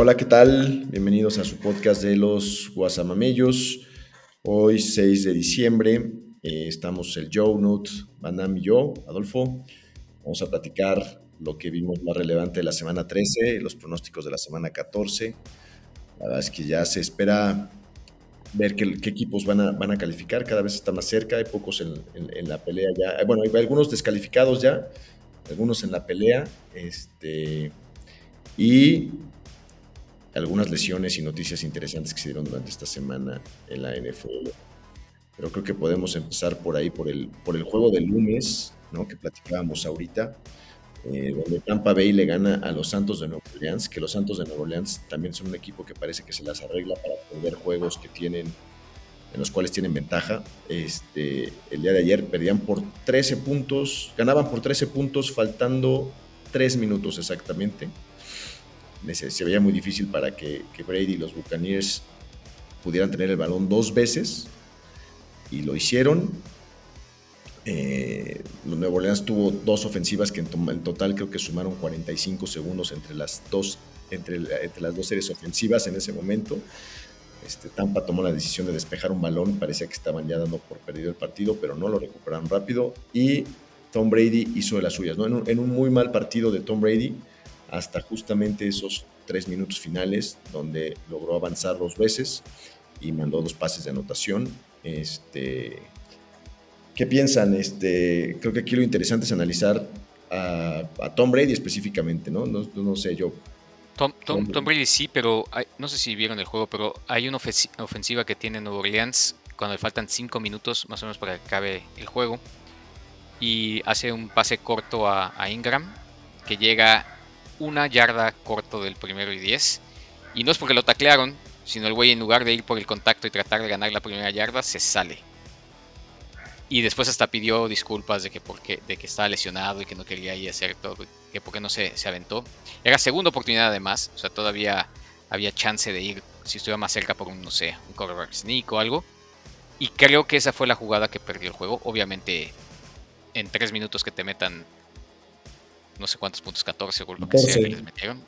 Hola, ¿qué tal? Bienvenidos a su podcast de los Guasamamellos. Hoy, 6 de diciembre, eh, estamos el Joe, Nut, Banam y yo, Adolfo. Vamos a platicar lo que vimos más relevante de la semana 13, los pronósticos de la semana 14. La verdad es que ya se espera ver qué, equipos van a, van a, calificar, cada vez está más cerca, hay pocos en, en, la pelea ya. Bueno, hay algunos descalificados ya, algunos en la pelea. Este, y algunas lesiones y noticias interesantes que se dieron durante esta semana en la NFL. Pero creo que podemos empezar por ahí, por el, por el juego del lunes, ¿no? que platicábamos ahorita, eh, donde Tampa Bay le gana a los Santos de Nueva Orleans, que los Santos de Nueva Orleans también son un equipo que parece que se las arregla para perder juegos que tienen, en los cuales tienen ventaja. Este, el día de ayer perdían por 13 puntos, ganaban por 13 puntos, faltando 3 minutos exactamente se veía muy difícil para que, Brady y los Buccaneers pudieran tener el balón dos veces y lo hicieron. Eh, los Nuevo Orleans tuvo dos ofensivas que en, total creo que sumaron 45 segundos entre las dos, entre, entre, las dos series ofensivas en ese momento. Este, Tampa tomó la decisión de despejar un balón, parecía que estaban ya dando por perdido el partido, pero no lo recuperaron rápido y Tom Brady hizo de las suyas. ¿no? en un muy mal partido de Tom Brady, hasta justamente esos tres minutos finales donde logró avanzar dos veces y mandó dos pases de anotación. Este, ¿Qué piensan? Este, creo que aquí lo interesante es analizar a, Tom Brady específicamente, ¿no? No, sé, yo. Tom, Brady sí, pero no sé si vieron el juego, pero hay una ofensiva que tiene Nueva Orleans cuando le faltan cinco minutos más o menos para que acabe el juego y hace un pase corto a, a Ingram que llega una yarda corto del primero y 10. Y no es porque lo taclearon, sino el güey en lugar de ir por el contacto y tratar de ganar la primera yarda, se sale. Y después hasta pidió disculpas de que, porque, de que estaba lesionado y que no quería ir a hacer todo, que porque no se, se aventó. Era segunda oportunidad además, o sea, todavía había chance de ir si estuviera más cerca por un, no sé, un quarterback sneak o algo. Y creo que esa fue la jugada que perdió el juego. Obviamente, en tres minutos que te metan no sé cuántos puntos, 14 o lo que sea que les metieron.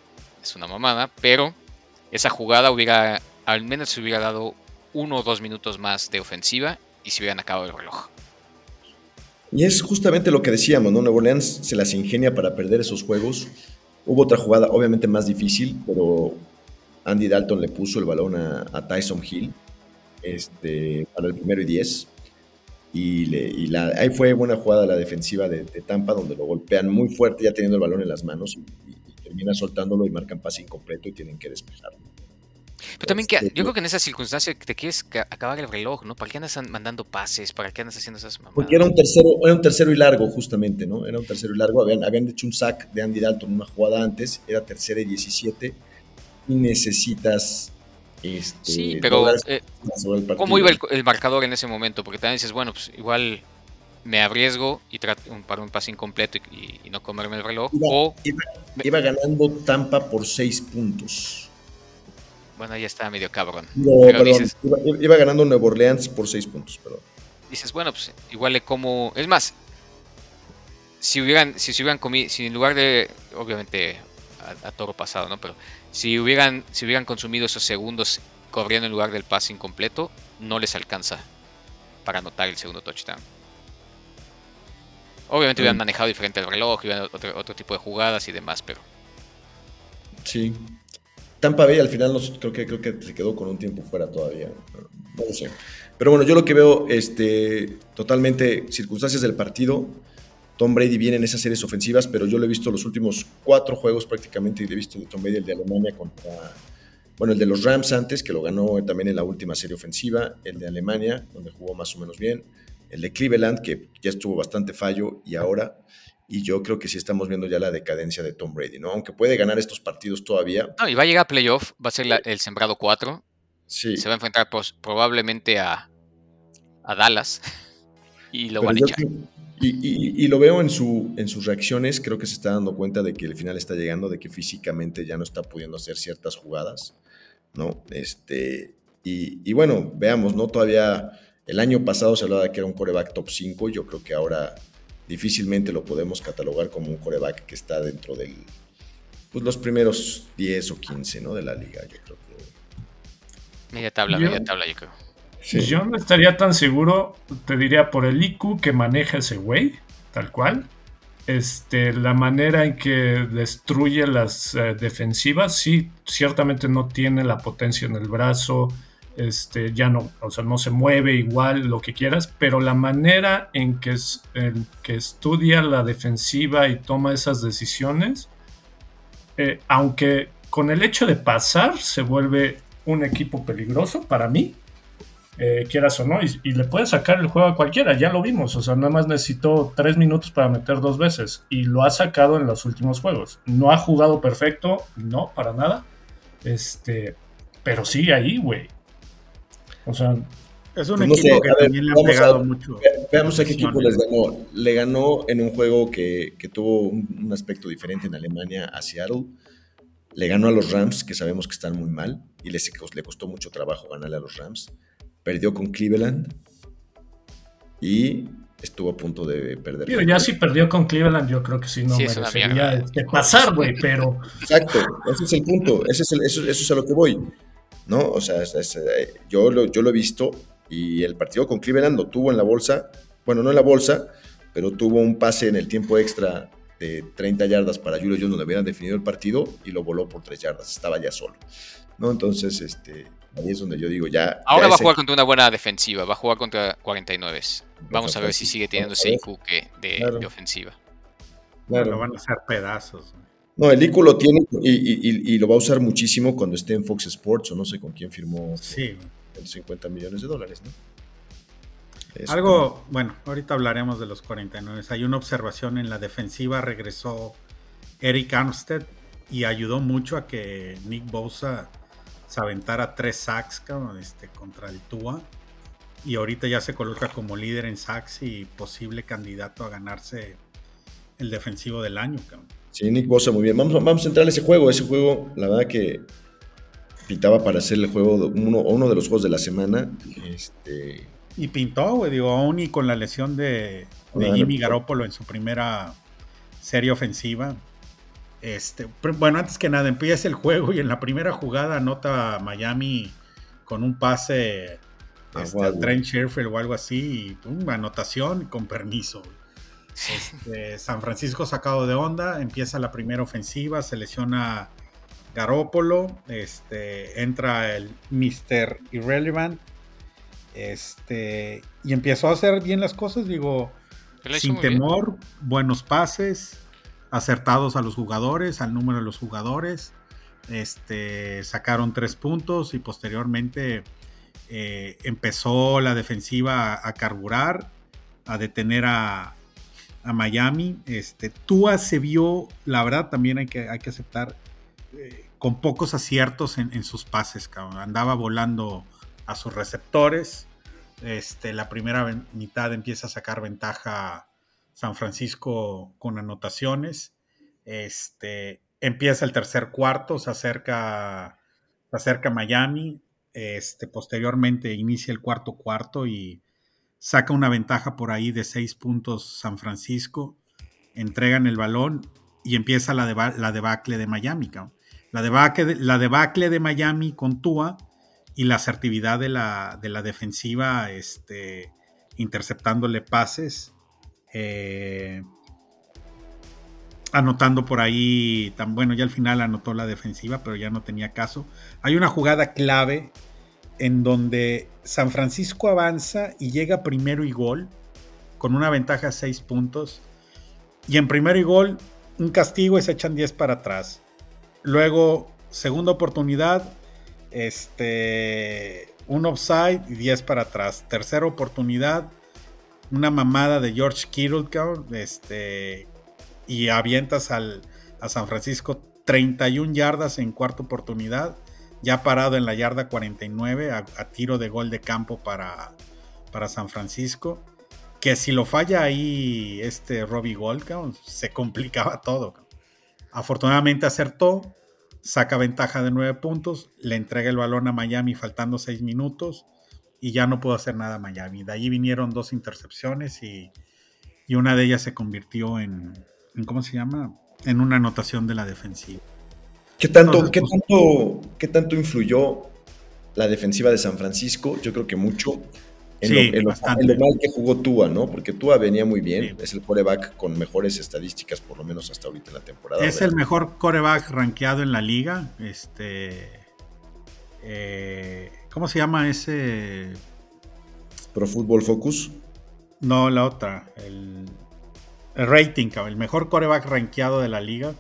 Es una mamada, pero esa jugada hubiera, al menos se hubiera dado uno o dos minutos más de ofensiva y se hubieran acabado el reloj. Y es justamente lo que decíamos, ¿no? Nuevo Orleans se las ingenia para perder esos juegos. Hubo otra jugada, obviamente más difícil, pero Andy Dalton le puso el balón a, Tyson Hill este, para el primero y diez. Y, la, ahí fue buena jugada la defensiva de, Tampa, donde lo golpean muy fuerte ya teniendo el balón en las manos y, termina soltándolo y marcan pase incompleto y tienen que despejarlo. Pero también que, este, yo creo que en esa circunstancia te quieres acabar el reloj, ¿no? ¿Para qué andas mandando pases? ¿Para qué andas haciendo esas mamadas? Porque era un tercero, era un tercero y largo, justamente, ¿no? Era un tercero y largo. Habían, habían hecho un sack de Andy Dalton una jugada antes, era tercera y 17. Y necesitas este, sí, pero eh, ¿cómo iba el, marcador en ese momento? Porque también dices, bueno, pues igual me arriesgo y trato para un pase incompleto y, no comerme el reloj. Iba, o iba, ganando Tampa por 6 puntos. Bueno, ya está medio cabrón. iba, ganando Nueva Orleans por 6 puntos, perdón. Dices, bueno, pues igual le como. Es más, si hubieran, si se hubieran comido, si en lugar de, obviamente, a, a toro pasado, ¿no? Pero si hubieran, si hubieran consumido esos segundos corriendo en lugar del pase incompleto, no les alcanza para anotar el segundo touchdown. Obviamente hubieran mm. manejado diferente el reloj, hubieran otro, otro tipo de jugadas y demás, pero. Sí. Tampa Bay al final creo, que, creo que se quedó con un tiempo fuera todavía. No, lo sé. Pero bueno, yo lo que veo, este, totalmente circunstancias del partido. Tom Brady viene en esas series ofensivas, pero yo lo he visto los últimos cuatro juegos prácticamente y he visto de Tom Brady el de Alemania contra, bueno, el de los Rams antes, que lo ganó también en la última serie ofensiva, el de Alemania, donde jugó más o menos bien, el de Cleveland, que ya estuvo bastante fallo, y ahora y yo creo que sí estamos viendo ya la decadencia de Tom Brady, ¿no? Aunque puede ganar estos partidos todavía. No, y va a llegar a playoff, va a ser el sembrado 4. Sí. Se va a enfrentar pues, probablemente a, a Dallas y lo van a echar. Y, lo veo en, su, en sus reacciones, creo que se está dando cuenta de que el final está llegando, de que físicamente ya no está pudiendo hacer ciertas jugadas, ¿no? Este, y, bueno, veamos, ¿no? Todavía el año pasado se hablaba de que era un coreback top 5, yo creo que ahora difícilmente lo podemos catalogar como un coreback que está dentro del, pues los primeros 10 o 15, ¿no? De la liga, yo creo que... Media tabla, media tabla, yo creo. Yo no estaría tan seguro, te diría, por el IQ que maneja ese güey, tal cual. Este, la manera en que destruye las eh, defensivas, sí, ciertamente no tiene la potencia en el brazo, este, ya no, o sea, no se mueve igual, lo que quieras, pero la manera en que, en que estudia la defensiva y toma esas decisiones, eh, aunque con el hecho de pasar se vuelve un equipo peligroso para mí, eh, quieras o no, y, le puede sacar el juego a cualquiera, ya lo vimos, o sea, nada más necesitó tres minutos para meter dos veces, y lo ha sacado en los últimos juegos. No ha jugado perfecto, no, para nada, este, pero sigue ahí, güey. O sea... Es un pues equipo que también le ha pegado mucho. Veamos a qué equipo les ganó. Le ganó en un juego que, tuvo un, aspecto diferente en Alemania a Seattle. Le ganó a los Rams, que sabemos que están muy mal, y les, le costó mucho trabajo ganarle a los Rams perdió con Cleveland y estuvo a punto de perder. Pero ya si perdió con Cleveland, yo creo que sí no merecería este, pasar, güey, pero... Exacto, ese es el punto, ese es eso, es a lo que voy, ¿no? O sea, eh, yo, lo, yo lo he visto y el partido con Cleveland lo tuvo en la bolsa, bueno, no en la bolsa, pero tuvo un pase en el tiempo extra de 30 yardas para Julio Jones donde habían definido el partido y lo voló por 3 yardas, estaba ya solo, ¿no? Entonces, este, Ahí es donde yo digo ya. Ahora va a jugar contra una buena defensiva, va a jugar contra 49. Vamos a ver si sigue teniendo ese IQ de, ofensiva. Claro. Lo van a hacer pedazos. No, el IQ lo tiene y, lo va a usar muchísimo cuando esté en Fox Sports o no sé con quién firmó sí. 50 millones de dólares, ¿no? Algo, bueno, ahorita hablaremos de los 49. Hay una observación en la defensiva, regresó Eric Armstead y ayudó mucho a que Nick Bosa se aventara tres sacks este, contra el Tua. Y ahorita ya se coloca como líder en sacks y posible candidato a ganarse el defensivo del año. Cabrón. Sí, Nick Bosa, muy bien. Vamos, vamos a entrar a ese juego. Ese juego, la verdad que pintaba para ser el juego, uno, uno de los juegos de la semana. Este... Y pintó, güey, digo, aún y con la lesión de, de Jimmy Garoppolo en su primera serie ofensiva. Este, bueno, antes que nada, empieza el juego y en la primera jugada anota Miami con un pase ah, este, a Trent Sherfield o algo así, y anotación con permiso. Este, San Francisco sacado de onda, empieza la primera ofensiva, se lesiona Garópolo, este, entra el Mr. Irrelevant, este, y empezó a hacer bien las cosas, digo, sin temor, buenos pases, acertados a los jugadores, al número de los jugadores. Este, sacaron tres puntos y posteriormente eh, empezó la defensiva a, carburar, a detener a, Miami. Este, Tua se vio, la verdad también hay que, hay que aceptar, eh, con pocos aciertos en, sus pases. Andaba volando a sus receptores. Este, la primera mitad empieza a sacar ventaja San Francisco con anotaciones. Este, empieza el tercer cuarto, se acerca, se acerca Miami. Este, posteriormente inicia el cuarto cuarto y saca una ventaja por ahí de seis puntos San Francisco. Entregan el balón y empieza la, debacle de Miami. La, debacle, la debacle de Miami con Tua y la asertividad de la, de la defensiva este, interceptándole pases eh, anotando por ahí, tan bueno, ya al final anotó la defensiva, pero ya no tenía caso. Hay una jugada clave en donde San Francisco avanza y llega primero y gol, con una ventaja de 6 puntos. Y en primero y gol, un castigo y se echan 10 para atrás. Luego, segunda oportunidad, este, un offside y 10 para atrás. Tercera oportunidad, una mamada de George Kittle, este, y avientas al, a San Francisco 31 yardas en cuarta oportunidad, ya parado en la yarda 49 a, tiro de gol de campo para, para San Francisco. Que si lo falla ahí este Robbie Gold, se complicaba todo. Afortunadamente acertó, saca ventaja de 9 puntos, le entrega el balón a Miami faltando 6 minutos y ya no pudo hacer nada Miami. De allí vinieron dos intercepciones y, y una de ellas se convirtió en, en, ¿cómo se llama? En una anotación de la defensiva. ¿Qué tanto, ¿qué tanto, qué tanto influyó la defensiva de San Francisco? Yo creo que mucho. En, lo, mal que jugó Tua, ¿no? Porque Tua venía muy bien, es el coreback con mejores estadísticas, por lo menos hasta ahorita en la temporada. Es el mejor coreback rankeado en la liga. Este. Eh, ¿Cómo se llama ese? Pro Football Focus. No, la otra. El, rating, el mejor coreback rankeado de la liga.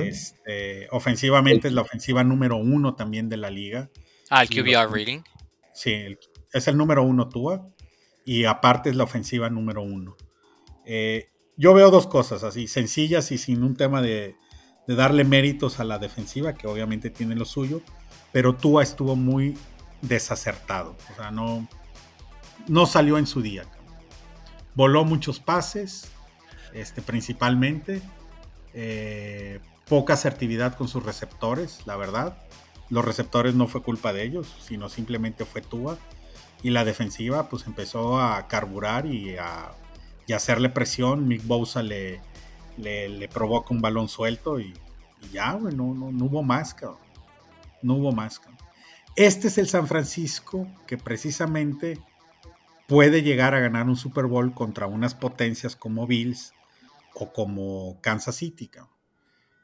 Este, ofensivamente es la ofensiva número uno también de la liga. Ah, el QBR rating. Sí, es el número uno Tua. Y aparte es la ofensiva número uno. Eh, yo veo dos cosas así, sencillas y sin un tema de, de darle méritos a la defensiva, que obviamente tiene lo suyo, pero Tua estuvo muy desacertado. O sea, no, no salió en su día. Voló muchos pases, este, principalmente. Eh, poca asertividad con sus receptores, la verdad. Los receptores no fue culpa de ellos, sino simplemente fue Tua. Y la defensiva pues empezó a carburar y a, hacerle presión. Mick Bosa le, le, provoca un balón suelto y, ya, no, no, hubo más, No hubo más, este es el San Francisco que precisamente puede llegar a ganar un Super Bowl contra unas potencias como Bills o como Kansas City.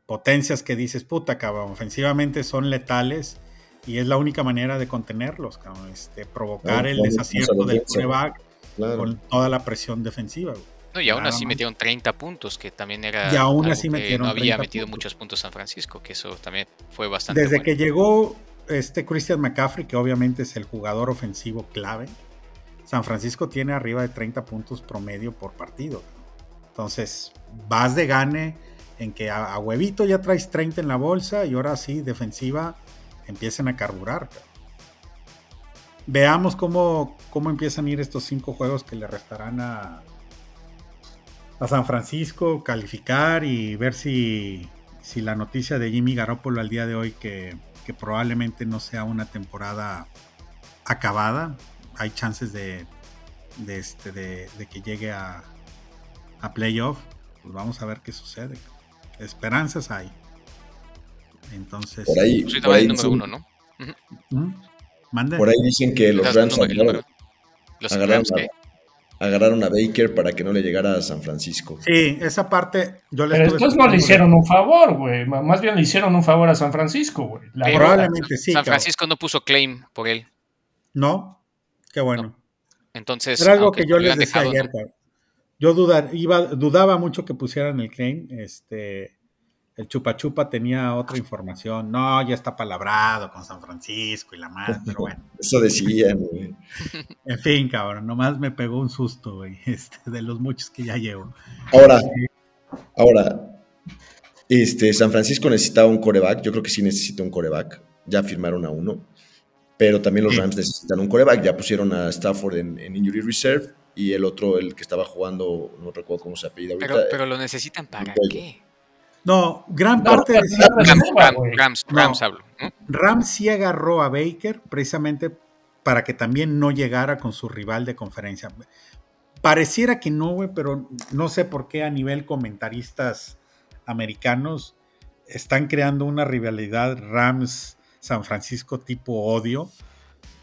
Potencias que dices, puta, cabrón, ofensivamente son letales y es la única manera de contenerlos, Este, provocar el desacierto del quarterback con toda la presión defensiva. y aún así metieron 30 puntos, que también era. Y aún así metieron no había metido muchos puntos San Francisco, que eso también fue bastante. Desde que llegó este Christian McCaffrey, que obviamente es el jugador ofensivo clave, San Francisco tiene arriba de 30 puntos promedio por partido. Entonces, vas de gane en que a, huevito ya traes 30 en la bolsa y ahora sí, defensiva, empiecen a carburar. Veamos cómo, cómo empiezan a ir estos cinco juegos que le restarán a, a San Francisco, calificar y ver si, si la noticia de Jimmy Garoppolo al día de hoy que que probablemente no sea una temporada acabada. Hay chances de, de, este, de, que llegue a, a playoff. Pues vamos a ver qué sucede. Esperanzas hay. Entonces. Por ahí, por ahí, número uno, ¿no? Por ahí dicen que los Rams agarraron, agarraron a Baker para que no le llegara a San Francisco. Sí, esa parte yo les Pero después no le hicieron un favor, güey. Más bien le hicieron un favor a San Francisco, güey. Probablemente sí. San Francisco no puso claim por él. No, qué bueno. Entonces. Era algo que yo les decía ayer, Yo dudar, iba, dudaba mucho que pusieran el claim. Este, el Chupa Chupa tenía otra información. No, ya está palabrado con San Francisco y la madre, pero bueno. Eso decían, güey. En fin, cabrón, nomás me pegó un susto, güey, este, de los muchos que ya llevo. Ahora, ahora, este, San Francisco necesitaba un coreback. Yo creo que sí necesita un coreback. Ya firmaron a uno. Pero también los Rams necesitan un coreback. Ya pusieron a Stafford en, Injury Reserve. Y el otro, el que estaba jugando, no recuerdo cómo se apellida ahorita. Pero, pero lo necesitan para qué? No, gran parte de Rams, Rams, Rams sí agarró a Baker precisamente para que también no llegara con su rival de conferencia. Pareciera que no, güey, pero no sé por qué a nivel comentaristas americanos están creando una rivalidad Rams-San Francisco tipo odio,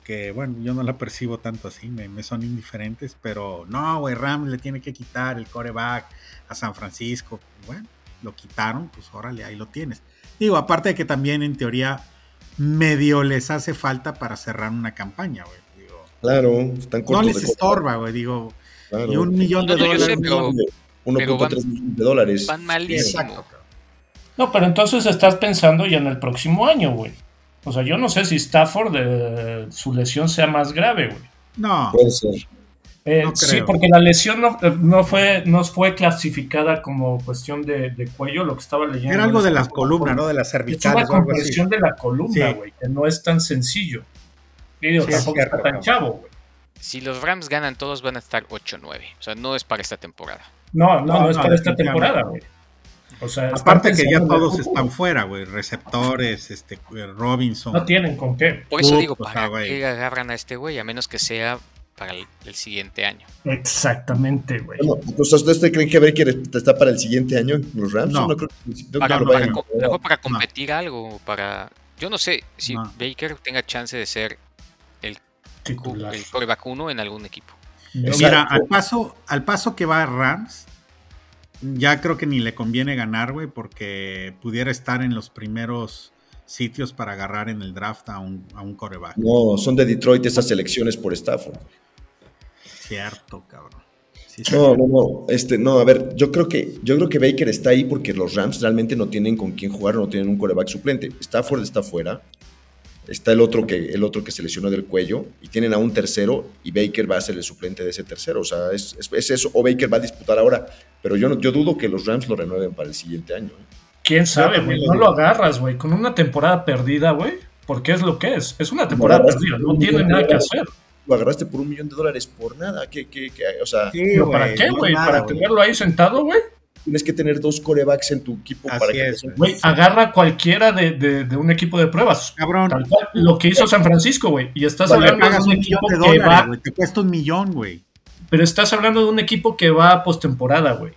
que bueno, yo no la percibo tanto así, me, me son indiferentes, pero no, güey, Rams le tiene que quitar el coreback a San Francisco. Bueno, lo quitaron, pues órale, ahí lo tienes. Digo, aparte de que también en teoría medio les hace falta para cerrar una campaña, güey. claro, están cortos No les estorba, güey, digo. Y un millón de dólares. 1.3 millones de dólares. Van malísimo. No, pero entonces estás pensando ya en el próximo año, güey. O sea, yo no sé si Stafford de su lesión sea más grave, güey. No. Puede ser. Eh, No sí, porque la lesión no, no fue, no fue clasificada como cuestión de, de cuello, lo que estaba leyendo. Era algo de las columnas, ¿no? De las Es una cervicales o algo así. compresión de la columna, Sí. güey, que no es tan sencillo. Y digo, Sí, es tampoco cierto, está tan chavo, güey. Si los Rams ganan, todos van a estar 8-9. O sea, no es para esta temporada. No, no, no, No, es no, para esta temporada, güey. O sea, Aparte que ya todos están fuera, güey. Receptores, este, Robinson. No tienen con qué. Por eso Uf, digo, o sea, ¿para qué agarran a este güey? A menos que sea para el, el siguiente año. Exactamente, güey. Bueno, pues, ¿ustedes creen que Baker está para el siguiente año en los Rams? No. Yo creo que, no Para, creo que no, para para competir algo, para... Yo no sé si No. Baker tenga chance de ser el, Titular. el coreback uno en algún equipo. Mira, al paso, al paso que va Rams, ya creo que ni le conviene ganar, güey, porque pudiera estar en los primeros sitios para agarrar en el draft a un, a un coreback. No, son de Detroit esas selecciones por Stafford. Cierto, cabrón. Sí. No, no, no. Este, no, a ver, yo creo que, yo creo que Baker está ahí porque los Rams realmente no tienen con quién jugar, no tienen un coreback suplente. Stafford está fuera. Está el otro que, el otro que se lesionó del cuello, y tienen a un tercero, y Baker va a ser el suplente de ese tercero. O sea, es, es- es eso, o Baker va a disputar ahora. Pero yo, no- yo dudo que los Rams lo renueven para el siguiente año. ¿eh? ¿Quién sabe, güey? No lo agarras, güey. Con una temporada perdida, güey. Porque es lo que es. Es una temporada perdida. No tiene nada que hacer. Lo agarraste por un millón de dólares por nada. ¿Qué, qué, qué? O sea, Sí, ¿Pero para qué, güey? ¿Para tenerlo ahí sentado, güey? tienes que tener dos corebacks en tu equipo Así para que es, güey. Agarra cualquiera de, de- de un equipo de pruebas. Cabrón, Tal cual, lo que hizo San Francisco, güey. Y estás hablando de un equipo de que dólares, va. güey. Te cuesta un millón, güey. Pero estás hablando de un equipo que va a postemporada, güey.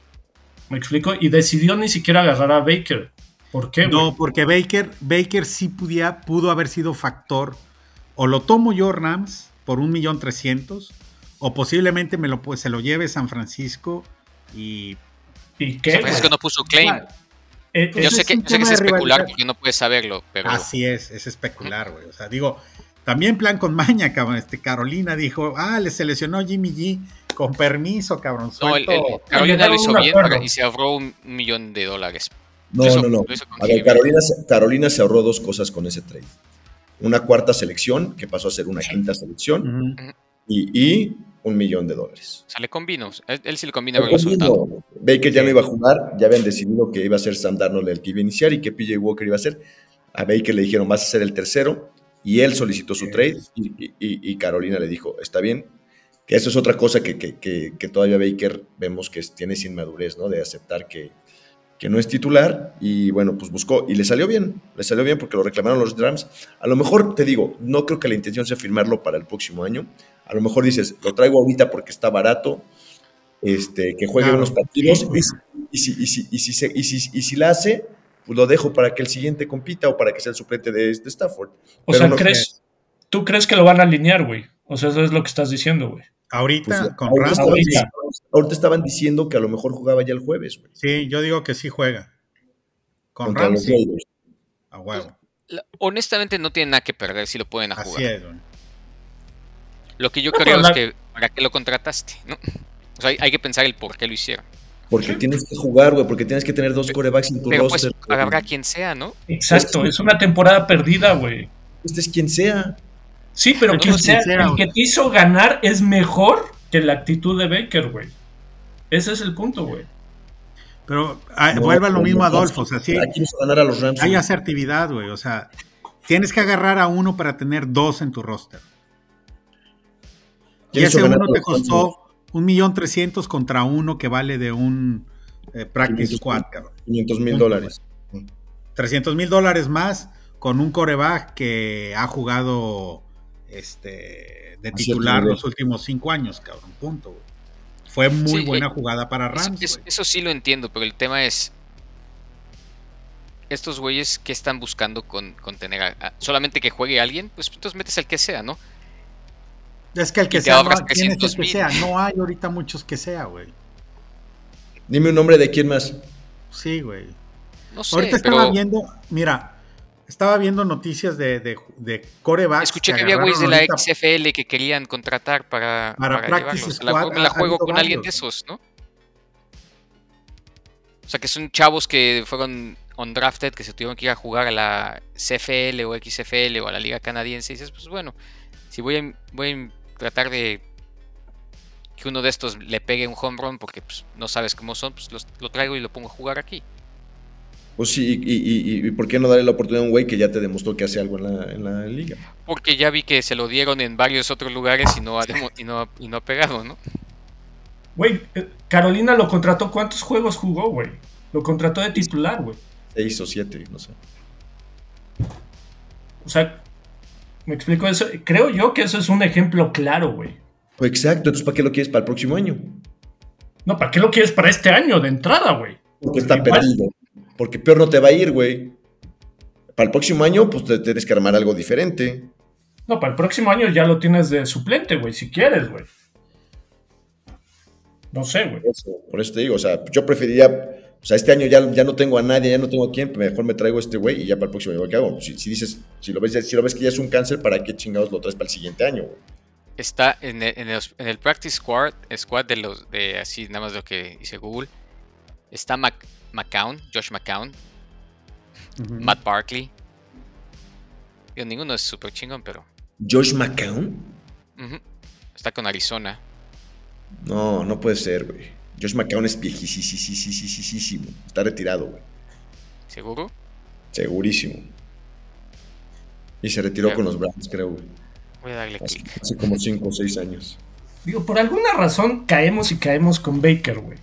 ¿Me explico? Y decidió ni siquiera agarrar a Baker. ¿Por qué, güey? No, porque Baker, Baker sí podía, pudo haber sido factor. O lo tomo yo, Rams, por un millón trescientos, o posiblemente me lo, pues, se lo lleve San Francisco y ¿Y qué? San Francisco no puso claim. Eh, Pues Yo sé es que, un yo sé que tema es especular porque no puedes saberlo, pero así es, es especular, güey. O sea, digo, también plan con maña, cabrón. Este Carolina dijo, ah, le seleccionó Jimmy G con permiso, cabrón. no, el, Suelto. el- Carolina lo hizo bien acuerdo. y se ahorró un millón de dólares. No, hizo- no, no. Jimmy. Carolina, se- Carolina se ahorró dos cosas con ese trade. Una cuarta selección, que pasó a ser una quinta selección, Ujú. y, y un millón de dólares. O sea, le combinó. Él, él sí le conviene haberlo soltado. No, Baker ya no iba a jugar, ya habían decidido que iba a ser Sam Darnold el que iba a iniciar y que PJ Walker iba a ser. A Baker le dijeron, vas a ser el tercero, y él solicitó su Sí. trade, y, y- y- y Carolina le dijo, está bien. Que eso es otra cosa que, que- que- que todavía Baker vemos que tiene sin madurez, ¿no? De aceptar que, que no es titular, y bueno, pues buscó, y le salió bien, le salió bien porque lo reclamaron los Rams. A lo mejor, te digo, no creo que la intención sea firmarlo para el próximo año. A lo mejor dices, lo traigo ahorita porque está barato, este, que juegue Claro. unos partidos, y, si- y si, y, si, y, si, se- y, si, y si la hace, pues lo dejo para que el siguiente compita o para que sea el suplente de, de Stafford. o pero sea, no- ¿crees, ¿tú crees que lo van a alinear, güey? O sea, eso es lo que estás diciendo, güey. Ahorita, Pues, con ahorita, estaban, ahorita. diciendo- ahorita estaban diciendo que a lo mejor jugaba ya el jueves, güey, sí, yo digo que sí juega. Con contra Rams, a huevo. La- honestamente no tiene nada que perder si lo pueden a Así jugar. es. Lo que yo No, creo es la- que para qué lo contrataste, ¿no? O sea, hay, hay que pensar el por qué lo hicieron. Porque tienes que jugar, güey, porque tienes que tener dos corebacks en tu Pero pues roster. habrá quien sea, ¿no? Exacto, Pues- es una temporada perdida, güey. Este es quien sea. Sí, pero No, el que te hizo ganar es mejor que la actitud de Baker, güey. Ese es el punto, güey. Pero ah, No, a lo pero mismo no, Adolfo, o sea, sí, Aquí vamos a ganar a los Rams. hay güey. asertividad, güey. O sea, tienes que agarrar a uno para tener dos en tu roster. Y ¿Quién hizo ese uno te costó un millón trescientos contra uno que vale de un eh, practice 500 squad, cabrón. 500 mil dólares. 300 mil dólares más con un coreback que ha jugado este, de titular los últimos cinco años, cabrón. Punto, güey. Fue muy Sí, buena eh, jugada para Rams. eso- sí lo entiendo, pero el tema es. Estos güeyes que están buscando con, con tener a- a- solamente que juegue alguien, pues entonces metes al que sea, ¿no? Es que el que sea, no, ahorras ¿quién es el 300 que sea? No hay ahorita muchos que sea, güey. Dime un nombre de quién más. Sí, güey. No sé, Ahorita estaba viendo, mira, estaba viendo noticias de, de, de corebacks. escuché que había güeyes de la XFL que querían contratar para, Para para llevarlos. La- me juego con alguien de esos, ¿no? O sea, que son chavos que fueron undrafted, que se tuvieron que ir a jugar a la CFL o XFL o a la Liga Canadiense. Y dices, pues bueno, si voy a, voy a tratar de que uno de estos le pegue un home run porque pues, no sabes cómo son, pues lo traigo y lo pongo a jugar aquí. Pues sí, y, por qué no darle la oportunidad a un güey que ya te demostró que hace algo en la, liga? Porque ya vi que se lo dieron en varios otros lugares y no ha, y no, y no ha pegado, ¿no? Güey, eh, Carolina lo contrató, ¿cuántos juegos jugó, güey? Lo contrató de titular, güey. Seis o siete, no sé. O sea, me explico eso. Creo yo que eso es un ejemplo claro, güey. Exacto, entonces ¿para qué lo quieres para el próximo año? No, ¿para qué lo quieres para este año de entrada, güey? Porque está perdido. Porque peor no te va a ir, güey. Para el próximo año, pues te tienes que armar algo diferente. No, para el próximo año ya lo tienes de suplente, güey, si quieres, güey. No sé, güey. Por, eso te digo, o sea, yo preferiría o sea, este año ya, ya no tengo a nadie, ya no tengo a quién, mejor me traigo a este güey y ya para el próximo año, ¿qué hago? Si, dices, si lo, ves, si lo ves que ya es un cáncer, ¿para qué chingados lo traes para el siguiente año, güey? Está en el, en el, Practice Squad, squad de los, de así nada más lo que dice Google. Está McCown, Josh McCown, Matt Barkley. Yo, ninguno es súper chingón, pero. ¿Josh McCown? Está con Arizona. No, no puede ser, güey. Josh McCown es viejísimo. Está retirado, güey. ¿Seguro? Segurísimo. Y se retiró con los Browns, creo, güey. Voy a darle clic. Hace como 5 o 6 años. Digo, por alguna razón caemos y caemos con Baker, güey.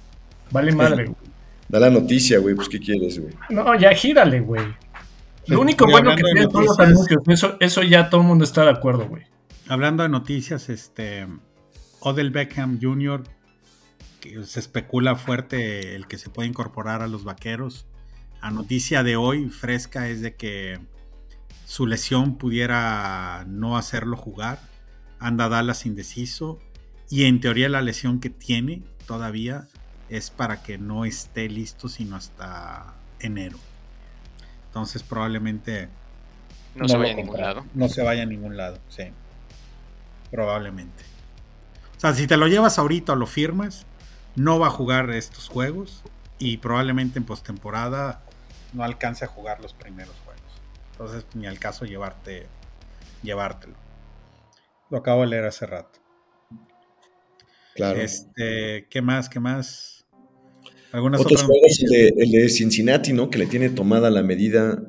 Vale madre, güey. Da la noticia, güey, pues ¿qué quieres, güey? No, ya gírale, güey. Lo único bueno que tienen todos los anuncios, eso, eso ya todo el mundo está de acuerdo, güey. Hablando de noticias, este Odell Beckham Jr se especula fuerte el que se puede incorporar a los vaqueros. A noticia de hoy, fresca, es de que su lesión pudiera no hacerlo jugar. Anda Dallas indeciso. Y en teoría la lesión que tiene todavía es para que no esté listo sino hasta enero. Entonces probablemente... No, se vaya a ningún lado. No se vaya a ningún lado, sí. Probablemente. O sea, si te lo llevas ahorita o lo firmas, no va a jugar estos juegos y probablemente en postemporada no alcance a jugar los primeros juegos. Entonces, ni al caso llevarte, llevártelo. Lo acabo de leer hace rato. Claro. Este, ¿qué más? ¿Qué más? Algunas Otros otras juegos, el de, Cincinnati, ¿no? Que le tiene tomada la medida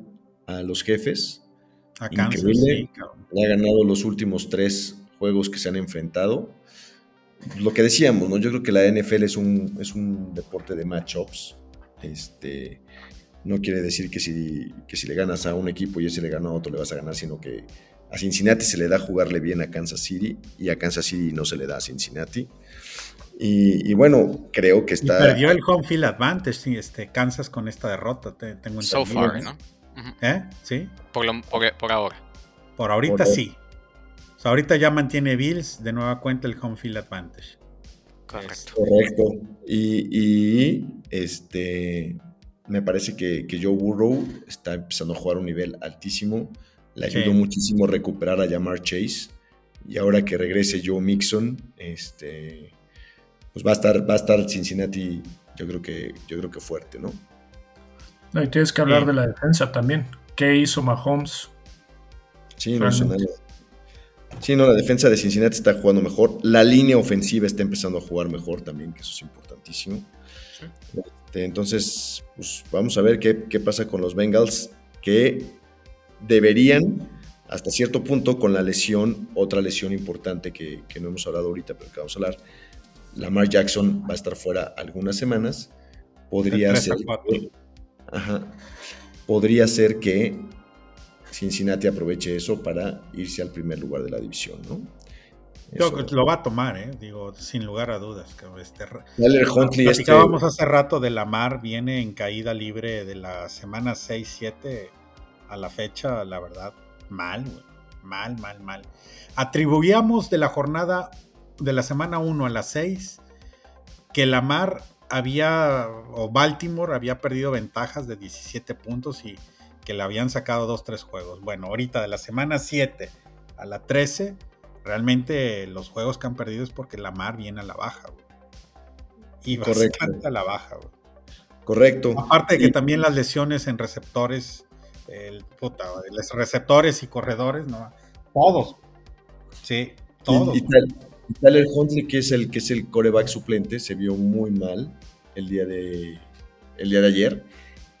a los jefes. A Kansas, le ha ganado los últimos tres juegos que se han enfrentado lo que decíamos, ¿no? Yo creo que la NFL es un, es un deporte de matchups. Este, no quiere decir que si, si le ganas a un equipo y ese le gana a otro le vas a ganar, sino que a Cincinnati se le da jugarle bien a Kansas City y a Kansas City no se le da a Cincinnati. Y, bueno, creo que está. perdió el home field advantage, este, Kansas con esta derrota, tengo So far, ¿no? ¿Eh? ¿Sí? Por, por, ahora. Por ahorita sí ahorita ya mantiene Bills de nueva cuenta el home field advantage. Correcto. Correcto. Y, este me parece que, Joe Burrow está empezando a jugar a un nivel altísimo. Le ayudó muchísimo a recuperar a Jamar Chase. Y ahora que regrese Joe Mixon, este, pues va a estar, va a estar Cincinnati, yo creo que, yo creo que fuerte, ¿no? No, y tienes que hablar de la defensa también. ¿Qué hizo Mahomes? Sí, no. Sí, no, la defensa de Cincinnati está jugando mejor. La línea ofensiva está empezando a jugar mejor también, que eso es importantísimo. Este, entonces, pues vamos a ver qué, pasa con los Bengals, que deberían, hasta cierto punto, con la lesión, otra lesión importante que, no hemos hablado ahorita, pero que vamos a hablar. Lamar Jackson va a estar fuera algunas semanas. Podría ser. podría ser que Cincinnati aproveche eso para irse al primer lugar de la división, ¿no? lo va a tomar, ¿eh? digo, sin lugar a dudas. Este, Huntley platicábamos hace rato de Lamar, viene en caída libre de la semana 6-7 a la fecha, la verdad, mal, mal, mal, mal. Atribuíamos de la jornada de la semana 1 a la 6 que Lamar había, o Baltimore había perdido ventajas de 17 puntos y que le habían sacado dos, tres juegos. Bueno, ahorita de la semana 7 a la 13, realmente los juegos que han perdido es porque la mar viene a la baja, Y Correcto. bastante a la baja, Correcto. Aparte de que también las lesiones en receptores, el, puta, los receptores y corredores, ¿no? Todos. Sí, todos. Tyler Huntley, que es el que es el coreback suplente, se vio muy mal el día de el día de ayer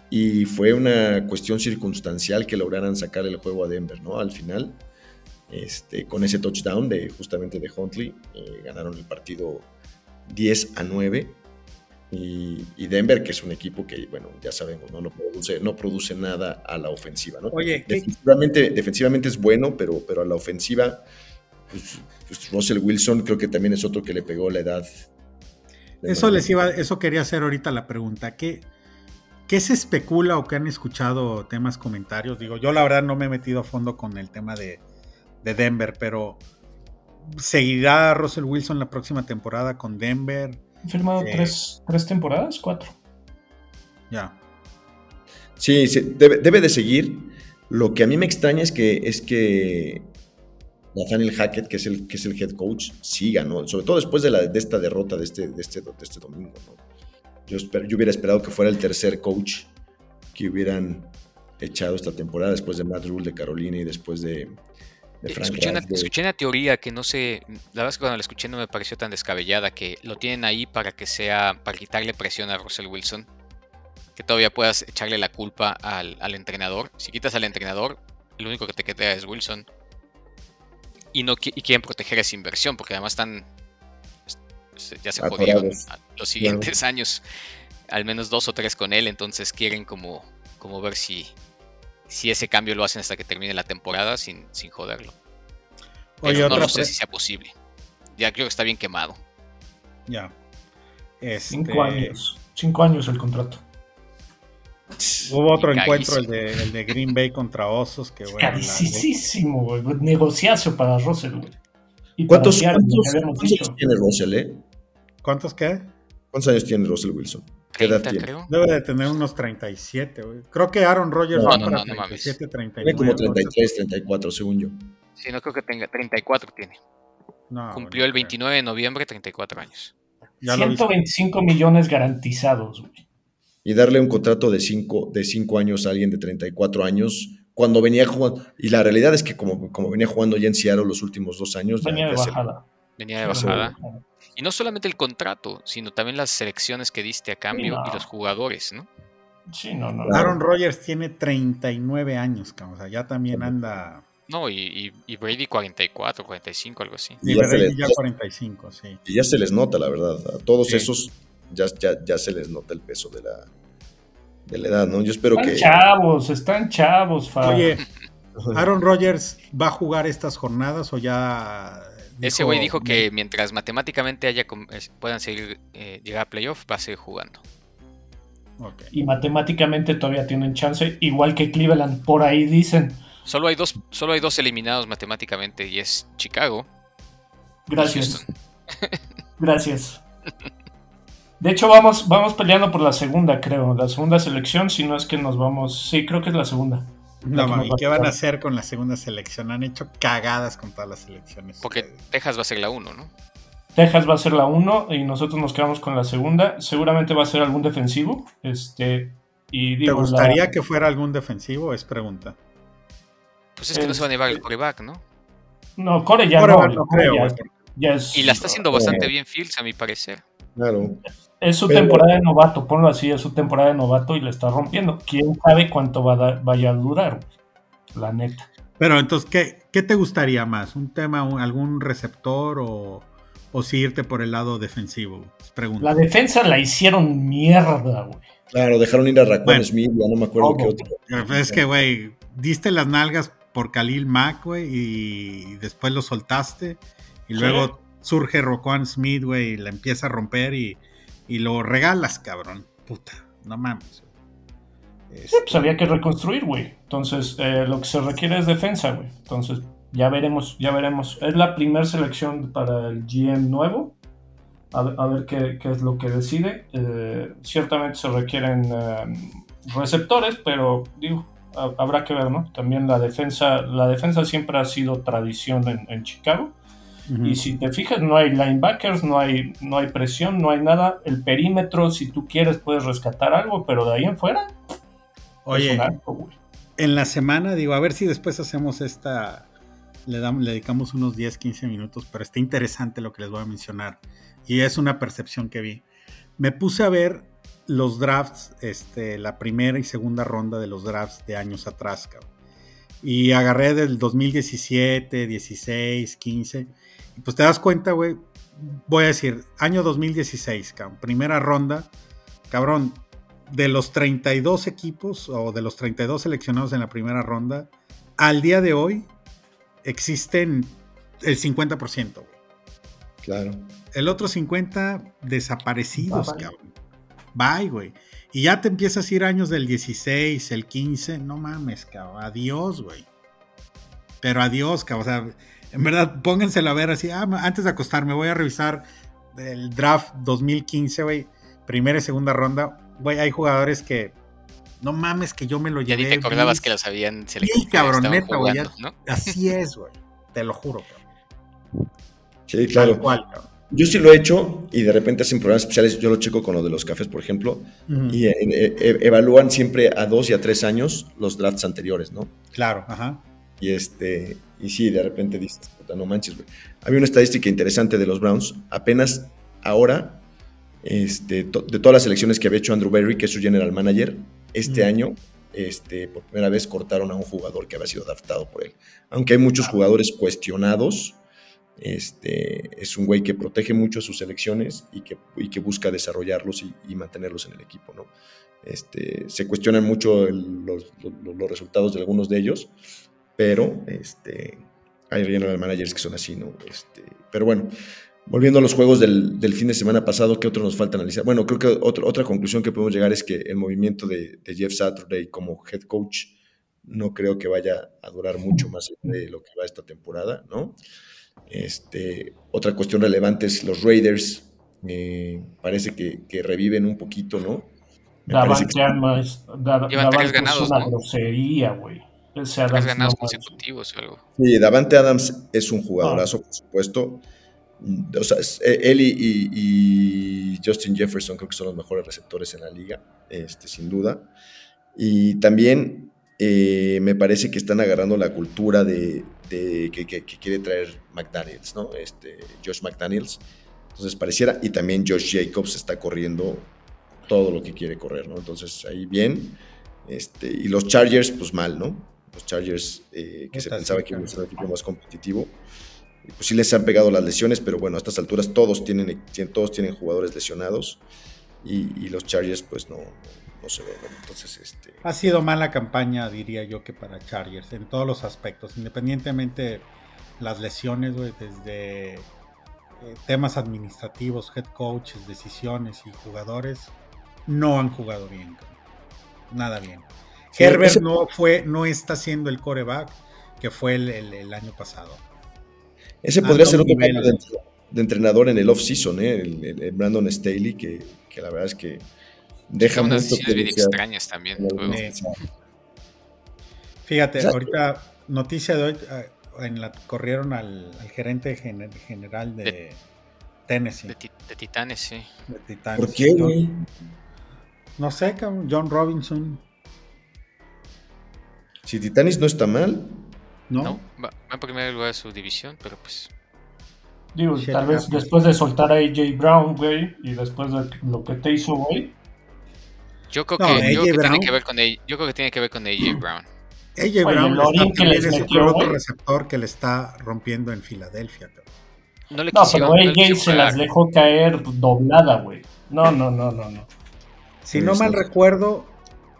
y fue una cuestión circunstancial que lograran sacar el juego a Denver, ¿no? Al final, este, con ese touchdown de justamente de Huntley, eh, ganaron el partido 10 a 9 y, Denver, que es un equipo que, bueno, ya sabemos, ¿no? No, produce, no produce nada a la ofensiva, ¿no? Oye, defensivamente, defensivamente es bueno, pero, pero a la ofensiva, pues, pues, Russell Wilson creo que también es otro que le pegó la edad. Eso les iba, eso quería hacer ahorita la pregunta. ¿Qué, ¿Qué se especula o qué han escuchado temas, comentarios? Digo, yo la verdad no me he metido a fondo con el tema de, de Denver, pero ¿seguirá Russell Wilson la próxima temporada con Denver? firmado tres, temporadas, cuatro. Ya. Sí, debe, de seguir. Lo que a mí me extraña es que, es que Nathaniel Hackett, que es el, que es el head coach, siga, ¿no? Sobre todo después de, la, de esta derrota de este, de este, de este domingo, Yo, yo hubiera esperado que fuera el tercer coach que hubieran echado esta temporada después de Matt Rule de Carolina y después de, escuché, una, teoría que no sé, la verdad es que cuando la escuché no me pareció tan descabellada, que lo tienen ahí para que sea, para quitarle presión a Russell Wilson, que todavía puedas echarle la culpa al, entrenador. Si quitas al entrenador, lo único que te queda es Wilson. Y, no, y quieren proteger esa inversión, porque además están, ya se jodieron los siguientes años, al menos dos o tres con él, entonces quieren como, como ver si, si ese cambio lo hacen hasta que termine la temporada sin, sin joderlo. Pero no, sé si sea posible. Ya creo que está bien quemado. Ya. Este... Cinco años. Cinco años el contrato. Hubo otro encuentro, el de, el de, Green Bay contra Osos. Que, bueno, Carísimo, güey. Negociazo para Russell, güey. ¿Cuántos, ¿cuántos, años tiene Russell, eh? ¿Cuántos qué? ¿Cuántos años tiene Russell Wilson? ¿Qué edad tiene? Debe de tener unos 37, güey. Creo que Aaron Rodgers no, va no, para no, 37, 39. Tiene como 33, 34, según yo. Sí, no creo que tenga. 34 tiene. Cumplió el 29 de noviembre, 34 años. 125 millones garantizados, güey. Y darle un contrato de 5 de cinco años a alguien de 34 años cuando venía jugando. Y la realidad es que como, como venía jugando ya en Seattle los últimos dos años. Venía de bajada. Venía de bajada. Y no solamente el contrato, sino también las selecciones que diste a cambio y los jugadores, ¿no? Sí, no, no. Aaron Rodgers tiene 39 años, o sea, ya también anda. No, y, Brady 44, 45, algo así. Y, Brady ya 45, sí. Y ya se les nota, la verdad. A todos esos ya, ya, se les nota el peso de la, de la edad, ¿no? Yo espero están que. chavos, están chavos, Fab. Oye, ¿Aaron Rodgers va a jugar estas jornadas o ya ese güey dijo que mientras matemáticamente haya puedan seguir eh, llegar a playoff, va a seguir jugando. Y matemáticamente todavía tienen chance, igual que Cleveland, por ahí dicen. Solo hay dos, solo hay dos eliminados matemáticamente y es Chicago. Gracias. Gracias. De hecho, vamos, vamos peleando por la segunda, creo. La segunda selección, si no es que nos vamos. Sí, creo que es la segunda. No, ¿y qué van a hacer con la segunda selección? Han hecho cagadas con todas las selecciones. Porque Texas va a ser la 1, ¿no? Texas va a ser la 1 y nosotros nos quedamos con la segunda. Seguramente va a ser algún defensivo. Este, y ¿Te gustaría que fuera algún defensivo? Es pregunta. Pues es que no se va a llevar el coreback, ¿no? No, Core ya no, creo. y la está haciendo bastante bien Fields, a mi parecer. Claro. Es su temporada de novato, ponlo así, es su temporada de novato y le está rompiendo. ¿Quién sabe cuánto va vaya a durar? La neta. Pero entonces, ¿qué, qué te gustaría más? ¿Un tema, algún receptor o, o si irte por el lado defensivo? La defensa la hicieron mierda, güey. Claro, dejaron ir a Raquel Smith, ya no me acuerdo qué otro. Es que, güey, diste las nalgas por Khalil Mack, güey, y después lo soltaste. Y luego surge Roquan Smith, güey, y la empieza a romper y y lo regalas, cabrón. Puta, no mames. Sí, pues había que reconstruir, güey. Entonces, eh, lo que se requiere es defensa, güey. Entonces, ya veremos, ya veremos. Es la primera selección para el GM nuevo. A, ver qué, es lo que decide. Eh, ciertamente se requieren eh, receptores, pero digo, habrá que ver, ¿no? También la defensa, la defensa siempre ha sido tradición en Chicago. Y si te fijas, no hay linebackers, no hay, no hay presión, no hay nada. El perímetro, si tú quieres, puedes rescatar algo, pero de ahí en fuera. Oye, en la semana, digo, a ver si después hacemos esta, le, damos, le dedicamos unos 10, 15 minutos, pero está interesante lo que les voy a mencionar. Y es una percepción que vi. Me puse a ver los drafts, este, la primera y segunda ronda de los drafts de años atrás, cabrón. Y agarré del 2017, 16, 15. Pues te das cuenta, güey. Voy a decir, año 2016, cabrón. Primera ronda. Cabrón, de los 32 equipos o de los 32 seleccionados en la primera ronda, al día de hoy existen el 50%, güey. Claro. El otro 50 desaparecidos, cabrón. Bye, güey. Y ya te empiezas a ir años del 16, el 15. No mames, cabrón. Adiós, güey. Pero adiós, cabrón. O sea, en verdad, pónganselo a ver así. Ah, antes de acostarme, voy a revisar el draft 2015, güey. Primera y segunda ronda. Güey, hay jugadores que. No mames, que yo me lo llevé. Ya ni te acordabas que los habían seleccionado. Sí, cabrón, neta, güey. Así es, güey. Te lo juro, cabrón. Sí, claro. Tal cual, cabrón. Yo sí lo he hecho y de repente hacen programas especiales. Yo lo checo con lo de los cafés, por ejemplo, y e, e, evalúan siempre a dos y a tres años los drafts anteriores, ¿no? Claro, ajá. Y este, y sí, de repente dices, no manches, güey. Había una estadística interesante de los Browns. Apenas ahora, este, de todas las elecciones que había hecho Andrew Berry, que es su general manager, este año, este, por primera vez cortaron a un jugador que había sido draftado por él. Aunque hay muchos jugadores cuestionados este, es un güey que protege mucho a sus selecciones y que, que busca desarrollarlos y, mantenerlos en el equipo, ¿no? Este, se cuestionan mucho los, resultados de algunos de ellos, pero este, hay general managers que son así, ¿no? Este, pero bueno, volviendo a los juegos del, fin de semana pasado, ¿qué otro nos falta analizar? Bueno, creo que otra conclusión que podemos llegar es que el movimiento de, de Jeff Saturday como head coach no creo que vaya a durar mucho más de lo que va esta temporada, ¿no? Este, otra cuestión relevante es los Raiders. parece que, reviven un poquito, ¿no? Davante Adams es una grosería, güey. Tres ganados consecutivos o algo. Sí, Davante Adams es un jugadorazo, por supuesto. O sea, e, él y, Justin Jefferson creo que son los mejores receptores en la liga, este, sin duda. Y también eh, me parece que están agarrando la cultura de, que, quiere traer McDaniels, ¿no? Este, Josh McDaniels. Entonces pareciera, y también Josh Jacobs está corriendo todo lo que quiere correr, ¿no? Entonces ahí bien. Este, y los Chargers, pues mal, ¿no? Los Chargers, eh, que se pensaba que iba a ser un equipo más competitivo. Pues sí les han pegado las lesiones, pero bueno, a estas alturas todos tienen, todos tienen jugadores lesionados. Y, los Chargers, pues no, no, se ven. Entonces, este. Ha sido mala campaña, diría yo, que para Chargers, en todos los aspectos, independientemente las lesiones, desde eh, temas administrativos, head coaches, decisiones y jugadores, no han jugado bien. Nada bien. Herbert no fue, no está siendo el coreback que fue el, año pasado. Ese podría ser un nivel de, entrenador en el off-season, ¿eh? el, Brandon Staley, que, la verdad es que deja unas decisiones extrañas también. Fíjate, ahorita noticia de hoy, en la, corrieron al, gerente general de, Tennessee. De, Titanes, sí. ¿Por qué, güey? No sé, John Robinson. Si Titanes no está mal. No, no va, en primer lugar de su división, pero pues. Digo, tal vez después de soltar a AJ Brown, güey, y después de lo que te hizo, güey. Yo creo que, yo creo que tiene que ver con AJ, yo creo que tiene que ver con AJ Brown. AJ Brown es otro receptor que le está rompiendo en Filadelfia. No, le no pero AJ se las dejó caer doblada, güey. No, no, no, no, no. Si no mal recuerdo,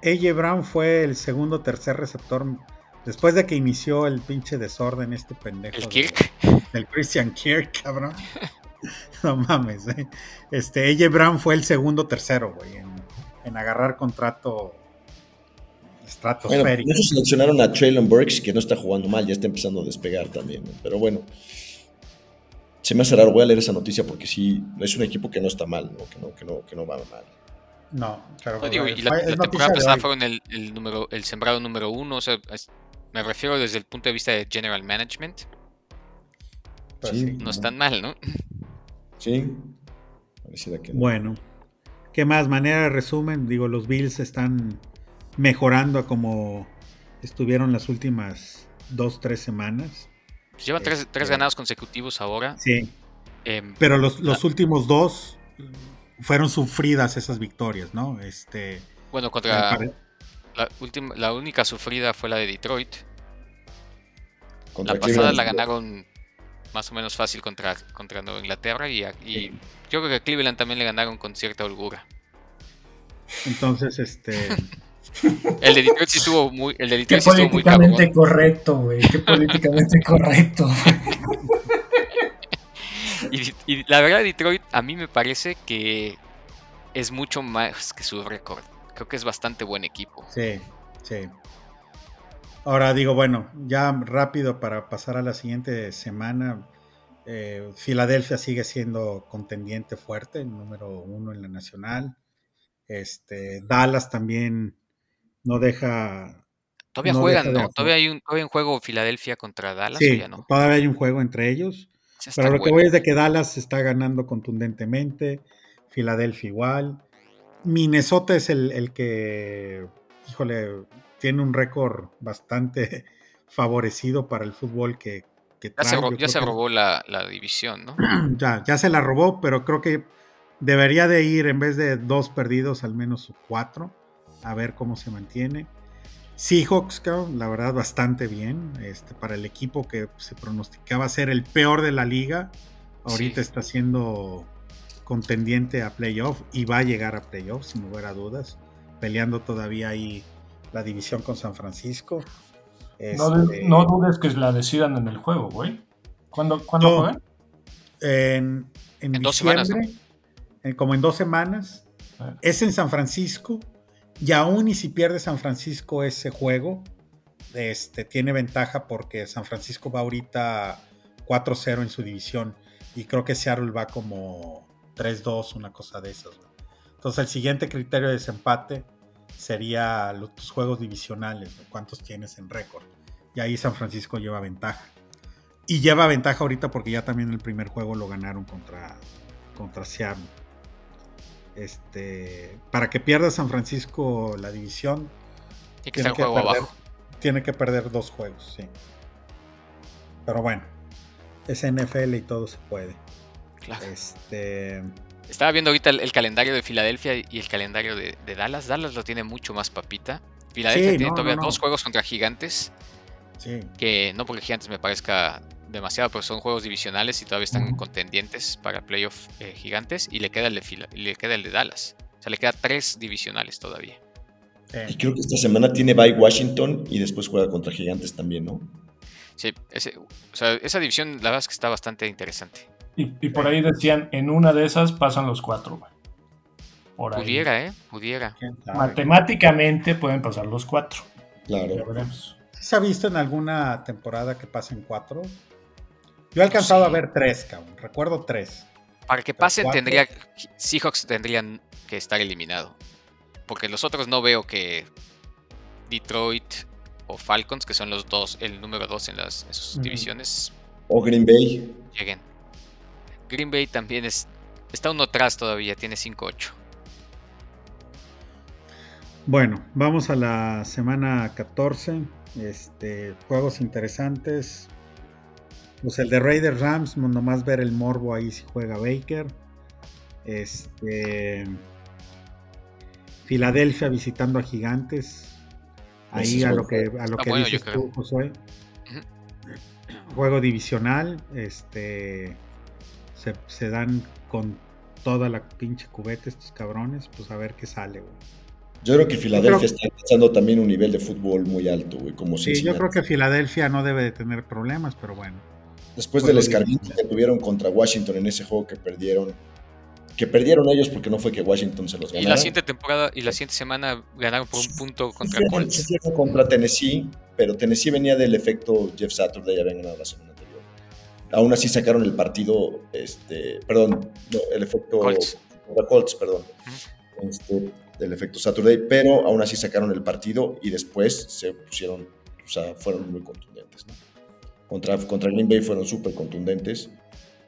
AJ Brown fue el segundo o tercer receptor después de que inició el pinche desorden este pendejo. El Kirk. El Christian Kirk, cabrón. no mames, eh. Este, AJ Brown fue el segundo tercero, güey, en, en agarrar contrato bueno, ellos seleccionaron a Traylon Burks, que no está jugando mal, ya está empezando a despegar también. Pero bueno, se me hace raro, voy a leer esa noticia porque sí, es un equipo que no está mal, Que, no, que, no, que no va mal. No, claro. y la, temporada pasada fueron el, el, número, el sembrado número uno, o sea, me refiero desde el punto de vista de General Management. Pues sí, no, están mal, ¿no? Sí, pareciera que Bueno, ¿qué más? Manera de resumen, digo, los Bills están mejorando a como estuvieron las últimas dos, tres semanas. llevan tres, Este- tres ganados consecutivos ahora. Sí, Em, pero los, los últimos dos fueron sufridas esas victorias, ¿no? Este, bueno, contra pare- la, última, la única sufrida fue la de Detroit. Contra La pasada Cleveland. la ganaron más o menos fácil contra, contra Nueva Inglaterra y, y yo creo que a Cleveland también le ganaron con cierta holgura. entonces, este, El de Detroit sí estuvo muy, el de Qué Detroit sí estuvo muy cabrón. políticamente correcto, güey. Qué políticamente correcto. Y, y la verdad Detroit a mí me parece que es mucho más que su récord. Creo que es bastante buen equipo. sí, sí. Ahora digo, bueno, ya rápido para pasar a la siguiente semana. eh, Filadelfia sigue siendo contendiente fuerte, número uno en la nacional. Este, Dallas también no deja. Todavía No juegan, deja ¿no? Todavía hay un, todavía un juego Filadelfia contra Dallas Sí, ya no. todavía hay un juego entre ellos. Pero lo que voy es de que Dallas está ganando contundentemente, Filadelfia igual. Minnesota es el, el que, híjole, tiene un récord bastante favorecido para el fútbol que, que Ya se, ro- ya se que- robó la, la división, ¿no? ya, ya se la robó, pero creo que debería de ir en vez de dos perdidos, al menos cuatro, a ver cómo se mantiene. Seahawks, cabrón, la verdad, bastante bien. Este, para el equipo que se pronosticaba ser el peor de la liga, ahorita Sí. está siendo contendiente a playoff y va a llegar a playoff, sin lugar a dudas. Peleando todavía ahí la división con San Francisco. No, de- Este, no dudes que la decidan en el juego, güey. ¿Cuándo, ¿cuándo No. juegan? en, en En dos diciembre, semanas, en- como en dos semanas. Ah. Es en San Francisco. Y aún y si pierde San Francisco ese juego, este, tiene ventaja porque San Francisco va ahorita 4-0 en su división. Y creo que Seattle va como 3-2, una cosa de esas. Entonces el siguiente criterio de desempate sería lo- tus juegos divisionales, cuántos tienes en récord. Y ahí San Francisco lleva ventaja. Y lleva ventaja ahorita porque ya también el primer juego lo ganaron contra, contra Seattle. Este, para que pierda San Francisco la división, Tiene que tiene que, perder, abajo. tiene que perder dos juegos, sí. Pero bueno, es NFL y todo se puede. Claro. Este, Estaba viendo ahorita el, el calendario de Filadelfia y el calendario de, de Dallas. Dallas lo tiene mucho más papita. Filadelfia Sí, tiene no, todavía no, no. dos juegos contra Gigantes, sí, que no porque Gigantes me parezca demasiado, pero son juegos divisionales y todavía están contendientes para playoff eh, Gigantes y le queda el de Fila- y le queda el de Dallas. O sea, le queda tres divisionales todavía. sí. Y creo que esta semana tiene bye Washington y después juega contra Gigantes también, ¿no? Sí, ese- o sea, esa división la verdad es que está bastante interesante. Y, y por ahí decían, en una de esas pasan los cuatro, güey. Por ahí. Pudiera, ¿eh? Pudiera. Matemáticamente pueden pasar los cuatro. Ya Claro. veremos. ¿Se ha visto en alguna temporada que pasen cuatro? Yo he alcanzado Sí. a ver tres, cabrón. Recuerdo tres. Para que pasen cuatro. tendría Seahawks tendrían que estar eliminado. Porque los otros no veo que Detroit o Falcons, que son los dos, el número dos en, las, en sus divisiones, O Green Bay. lleguen. Green Bay también es, está uno atrás todavía, tiene 5-8. Bueno, vamos a la semana 14. Este, juegos interesantes. Pues el de Raiders Rams, nomás ver el morbo ahí si juega Baker. Este. Filadelfia visitando a Gigantes. Ahí a lo que, a lo que bueno, dices tú. Josué. Juego divisional. Este. Se, se dan con toda la pinche cubeta estos cabrones. Pues a ver qué sale, güey. Yo creo que Filadelfia creo- está alcanzando también un nivel de fútbol muy alto, güey, como Sí, yo creo que Filadelfia no debe de tener problemas, pero bueno. Después Pues del escarmiento que tuvieron contra Washington en ese juego que perdieron, que perdieron ellos porque no fue que Washington se los Y ganara. la siguiente temporada y la siguiente semana ganaron por un punto contra Colts. contra Tennessee, pero Tennessee venía del efecto Jeff Saturday, habían ganado la semana anterior. Aún así sacaron el partido, este, perdón, no, el efecto Colts. contra Colts, perdón, este, del efecto Saturday, pero aún así sacaron el partido y después se pusieron, o sea, fueron muy contundentes. ¿no? Contra, contra Green Bay fueron súper contundentes,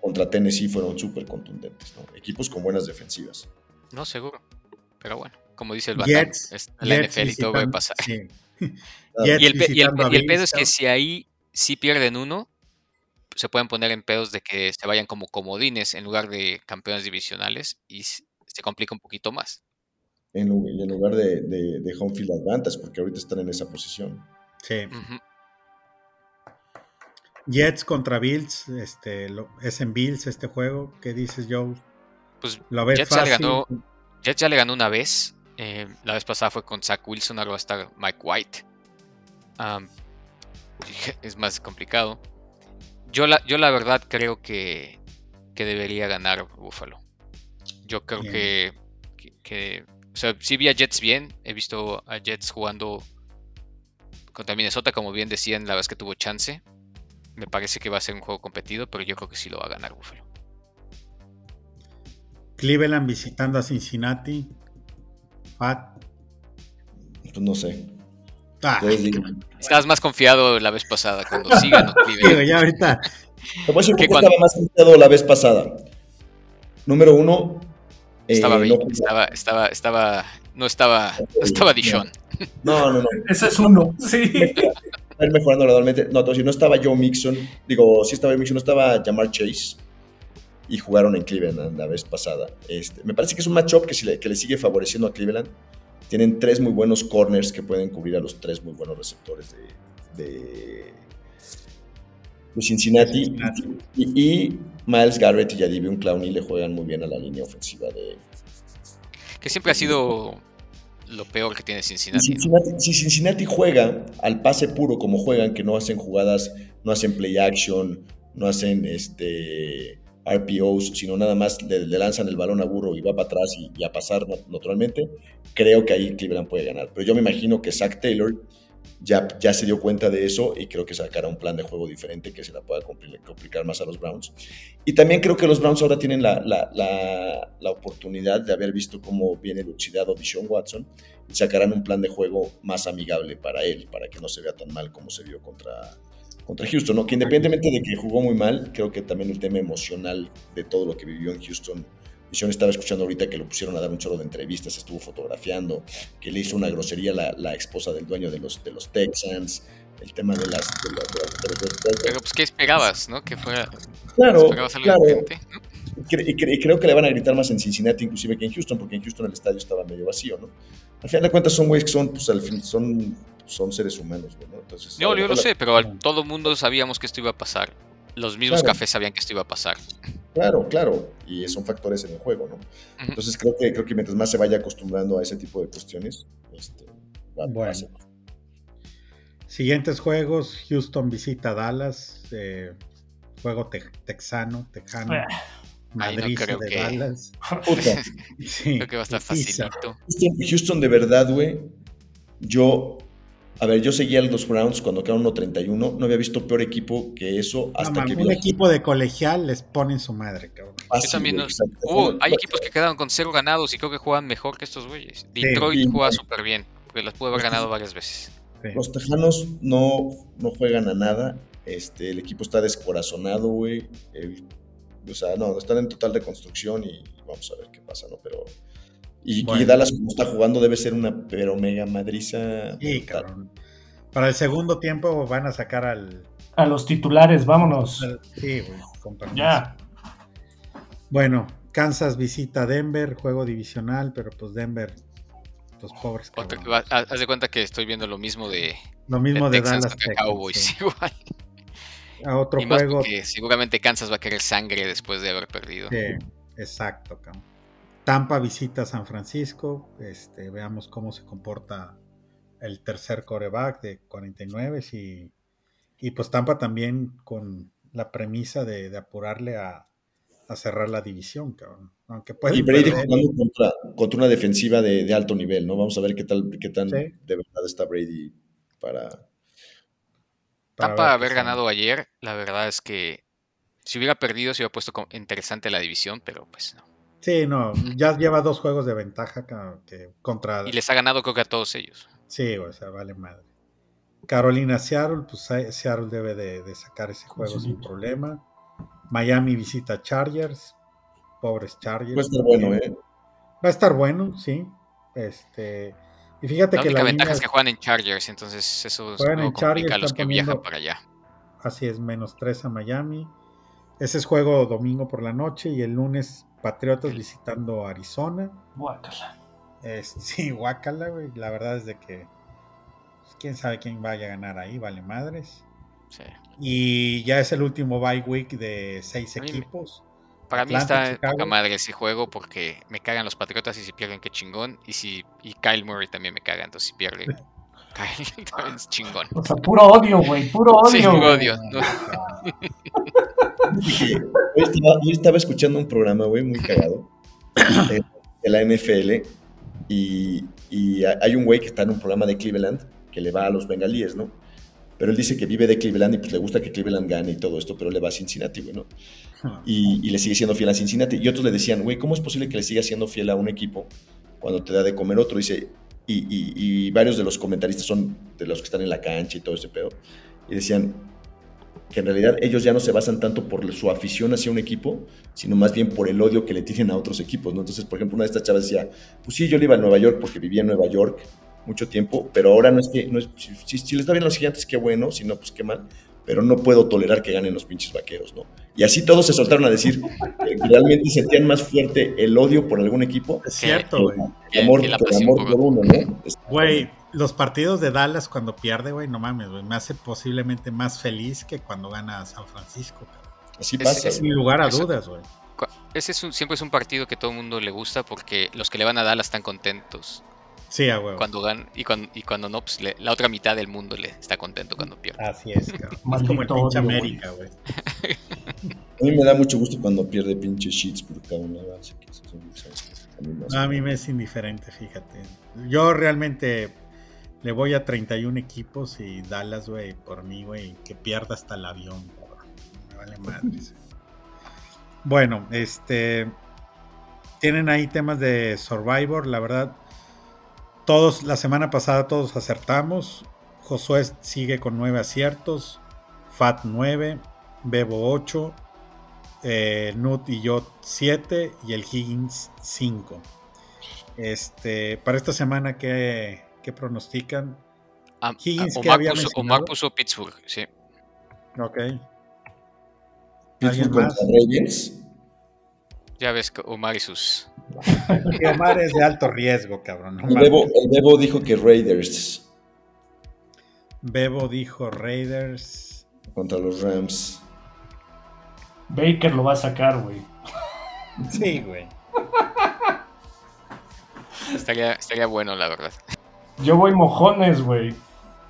contra Tennessee fueron súper contundentes. ¿no? Equipos con buenas defensivas. No, seguro. Pero bueno, como dice el Batán, Jets, es la Jets NFL y todo puede pasar. sí. Y el, y el- y el pedo es que si ahí sí pierden uno, se pueden poner en pedos de que se vayan como comodines en lugar de campeones divisionales y se complica un poquito más. En, en lugar de, de, de home field advantage, porque ahorita están en esa posición. Sí. Ujú. Jets contra Bills, este, lo- es en Bills este juego. ¿Qué dices, Joe? Pues ¿Lo ves Jets ya le ganó, Jets ya le ganó una vez. eh, la vez pasada fue con Zach Wilson, ahora va a estar Mike White. Es más complicado. Yo la, yo la verdad creo que, que debería ganar Buffalo. Yo creo que, que, que- O sea, sí vi a Jets bien. He visto a Jets jugando contra Minnesota, como bien decían, la vez que tuvo chance. Me parece que va a ser un juego competido, pero yo creo que sí lo va a ganar Buffalo. Cleveland visitando a Cincinnati. Pat. Pues no sé. Ah. Estabas más confiado la vez pasada cuando sí ganó digo, Cleveland. ya ahorita. Te voy a decir Que por qué cuando- estaba más confiado la vez pasada. Número uno. eh, Estaba no, Baker, estaba, estaba, estaba, no estaba, no estaba Dishon. no, no, no. Ese es uno, sí. Va a ir mejorando gradualmente. No, decir, no estaba Joe Mixon. Digo, sí estaba Joe Mixon, no estaba Jamar Chase. Y jugaron en Cleveland la vez pasada. Este, me parece que es un matchup que, le, que le sigue favoreciendo a Cleveland. Tienen tres muy buenos corners que pueden cubrir a los tres muy buenos receptores de, de, de Cincinnati. Y Miles Garrett y Jadivion Clowney le juegan muy bien a la línea ofensiva de, Que siempre ha sido lo peor que tiene Cincinnati. si Cincinnati juega al pase puro como juegan, que no hacen jugadas, no hacen play action, no hacen este RPOs, sino nada más le, le lanzan el balón a burro y va para atrás y, y a pasar nat- naturalmente, creo que ahí Cleveland puede ganar. Pero yo me imagino que Zach Taylor ya, ya se dio cuenta de eso y creo que sacará un plan de juego diferente que se la pueda compli- complicar más a los Browns. Y también creo que los Browns ahora tienen la, la- la- la oportunidad de haber visto cómo viene el oxidado Deshaun Watson y sacarán un plan de juego más amigable para él, para que no se vea tan mal como se vio contra, contra Houston, ¿no? Que independientemente de que jugó muy mal, creo que también el tema emocional de todo lo que vivió en Houston. Deshaun estaba escuchando ahorita que lo pusieron a dar un chorro de entrevistas, estuvo fotografiando, que le hizo una grosería la, la esposa del dueño de los, de los Texans, el tema de las... de la- de la- de la- Pero pues, ¿qué esperabas, no? Que fuera, claro, esperabas algo claro. diferente. ¿no? Y cre- y cre- y creo que le van a gritar más en Cincinnati inclusive que en Houston, porque en Houston el estadio estaba medio vacío, ¿no? Al final de cuentas son güeyes que son, pues al fin, son, son seres humanos, güey, ¿no? Entonces, No, yo lo sé, pero al- todo el mundo sabíamos que esto iba a pasar. Los mismos Claro. cafés sabían que esto iba a pasar. Claro, claro, y son factores en el juego, ¿no? Entonces creo que, creo que mientras más se vaya acostumbrando a ese tipo de cuestiones, este, va, va Bueno. a ser. Siguientes juegos: Houston visita Dallas. eh, juego te- texano, tejano. Ah, no creo de que- Dallas. Puta, Sí, Creo que va a estar facilito. Houston, Houston de verdad, güey, yo, a ver, yo seguía a los Browns cuando quedaron 1.31, no había visto peor equipo que eso hasta que un vi a- equipo de colegial les pone en su madre, cabrón. fácil, Yo también no- hay equipos que quedaron con cero ganados y creo que juegan mejor que estos güeyes. Detroit Sí. juega súper bien, porque las pudo haber ganado varias veces. Sí. Los Tejanos no, no juegan a nada. Este, el equipo está descorazonado, güey. O sea, no, están en total reconstrucción y vamos a ver qué pasa, ¿no? Pero. Y. Dallas, como está jugando, debe ser una pero mega madriza. Sí, cabrón. Para el segundo tiempo van a sacar al. A los titulares, vámonos. al- sí, güey, con. Ya. Bueno, Kansas visita Denver, juego divisional, pero pues Denver, los pobres. Otra- cabrones. ha- Haz de cuenta que estoy viendo lo mismo de, Lo mismo de Dallas Cowboys. sí. Igual. A otro Y más juego. porque seguramente Kansas va a querer sangre después de haber perdido. Sí, exacto, cabrón. Tampa visita San Francisco. Este, veamos cómo se comporta el tercer coreback de 49 y, y pues Tampa también con la premisa de, de apurarle a, a cerrar la división, cabrón. Aunque puede Y Brady jugando contra, contra una defensiva de, de alto nivel, ¿no? Vamos a ver qué tal, qué tan Sí. de verdad está Brady para. Tampa haber ganado ayer, la verdad es que si hubiera perdido se hubiera puesto interesante la división, pero pues no. Sí, no, ya lleva dos juegos de ventaja que contra... Y les ha ganado creo que a todos ellos. Sí, o sea, vale madre. Carolina Seattle, pues Se- Seattle debe de, de sacar ese juego sin problema. Miami visita Chargers. Pobres Chargers. Puede estar bueno, ¿eh? Va a estar bueno, sí. Este, y fíjate La que única la ventaja línea es que juegan en Chargers, entonces eso Juegan Chargers, a los que viajan para allá. Así es, menos 3 a Miami. Ese es juego domingo por la noche y el lunes Patriotas visitando Arizona. Guácala. Es, sí, guácala, güey. La verdad es de que pues, quién sabe quién vaya a ganar ahí, vale madres. Sí. Y ya es el último bye week de seis mí equipos. Para mí está Chicago. poca madre ese juego porque me cagan los Patriotas y si pierden, qué chingón. Y si y Kyle Murray también me caga, entonces si pierde, Kyle también es chingón. O sea, puro odio, güey. Puro odio. Sí, güey. odio. No, Hoy estaba, hoy estaba escuchando un programa, güey, muy cagado, de, de la NFL, y, y ha- hay un güey que está en un programa de Cleveland, que le va a los bengalíes, ¿no? Pero él dice que vive de Cleveland y pues le gusta que Cleveland gane y todo esto, pero le va a Cincinnati, güey, ¿no? Y, y le sigue siendo fiel a Cincinnati. Y otros le decían, güey, ¿cómo es posible que le siga siendo fiel a un equipo cuando te da de comer otro? Dice, y, y- y varios de los comentaristas son de los que están en la cancha y todo ese pedo. Y decían que en realidad ellos ya no se basan tanto por su afición hacia un equipo, sino más bien por el odio que le tienen a otros equipos, ¿no? Entonces, por ejemplo, una de estas chavas decía, pues sí, yo le iba a Nueva York porque vivía en Nueva York mucho tiempo, pero ahora no es que, no es, si, si- si les da bien a los gigantes, qué bueno, si no, pues qué mal, pero no puedo tolerar que ganen los pinches vaqueros, ¿no? Y así todos se soltaron a decir que realmente sentían más fuerte el odio por algún equipo Es cierto, güey. el amor, que la que el amor por uno, ¿no? Güey, los partidos de Dallas cuando pierde, güey, no mames, güey. Me hace posiblemente más feliz que cuando gana San Francisco. cabrón. Así Es- pasa. es- Sin lugar a Eso- dudas, güey. Ese es un- siempre es un partido que todo el mundo le gusta porque los que le van a Dallas están contentos Sí, a huevo. cuando ganan y cuando, y cuando no, pues le- la otra mitad del mundo le está contento cuando pierde. Así es, cabrón. Maldito como el pinche. América, güey. A mí me da mucho gusto cuando pierde pinche son- son- a mí me No, a mí me es indiferente, fíjate. Yo realmente le voy a 31 equipos y Dallas, güey, por mí, güey, que pierda hasta el avión, cabrón. Me vale madres. Bueno, este. Tienen ahí temas de Survivor, la verdad. Todos, la semana pasada todos acertamos. Josué sigue con 9 aciertos. Fat 9. Bebo 8. eh, Nut y yo 7. Y el Higgins 5. Este, para esta semana, ¿qué, qué pronostican? Higgins, ¿qué Omar, había puso? Omar puso Pittsburgh, sí. Ok. Pittsburgh ¿Alguien contra más? Ravens. Ya ves que Omar y sus. Y Omar es de alto riesgo, cabrón. El. Bebo, el Bebo dijo que Raiders Bebo dijo Raiders. contra los Rams. Baker lo va a sacar, güey. Sí, güey. Estaría, estaría bueno, la verdad. Yo voy mojones, güey.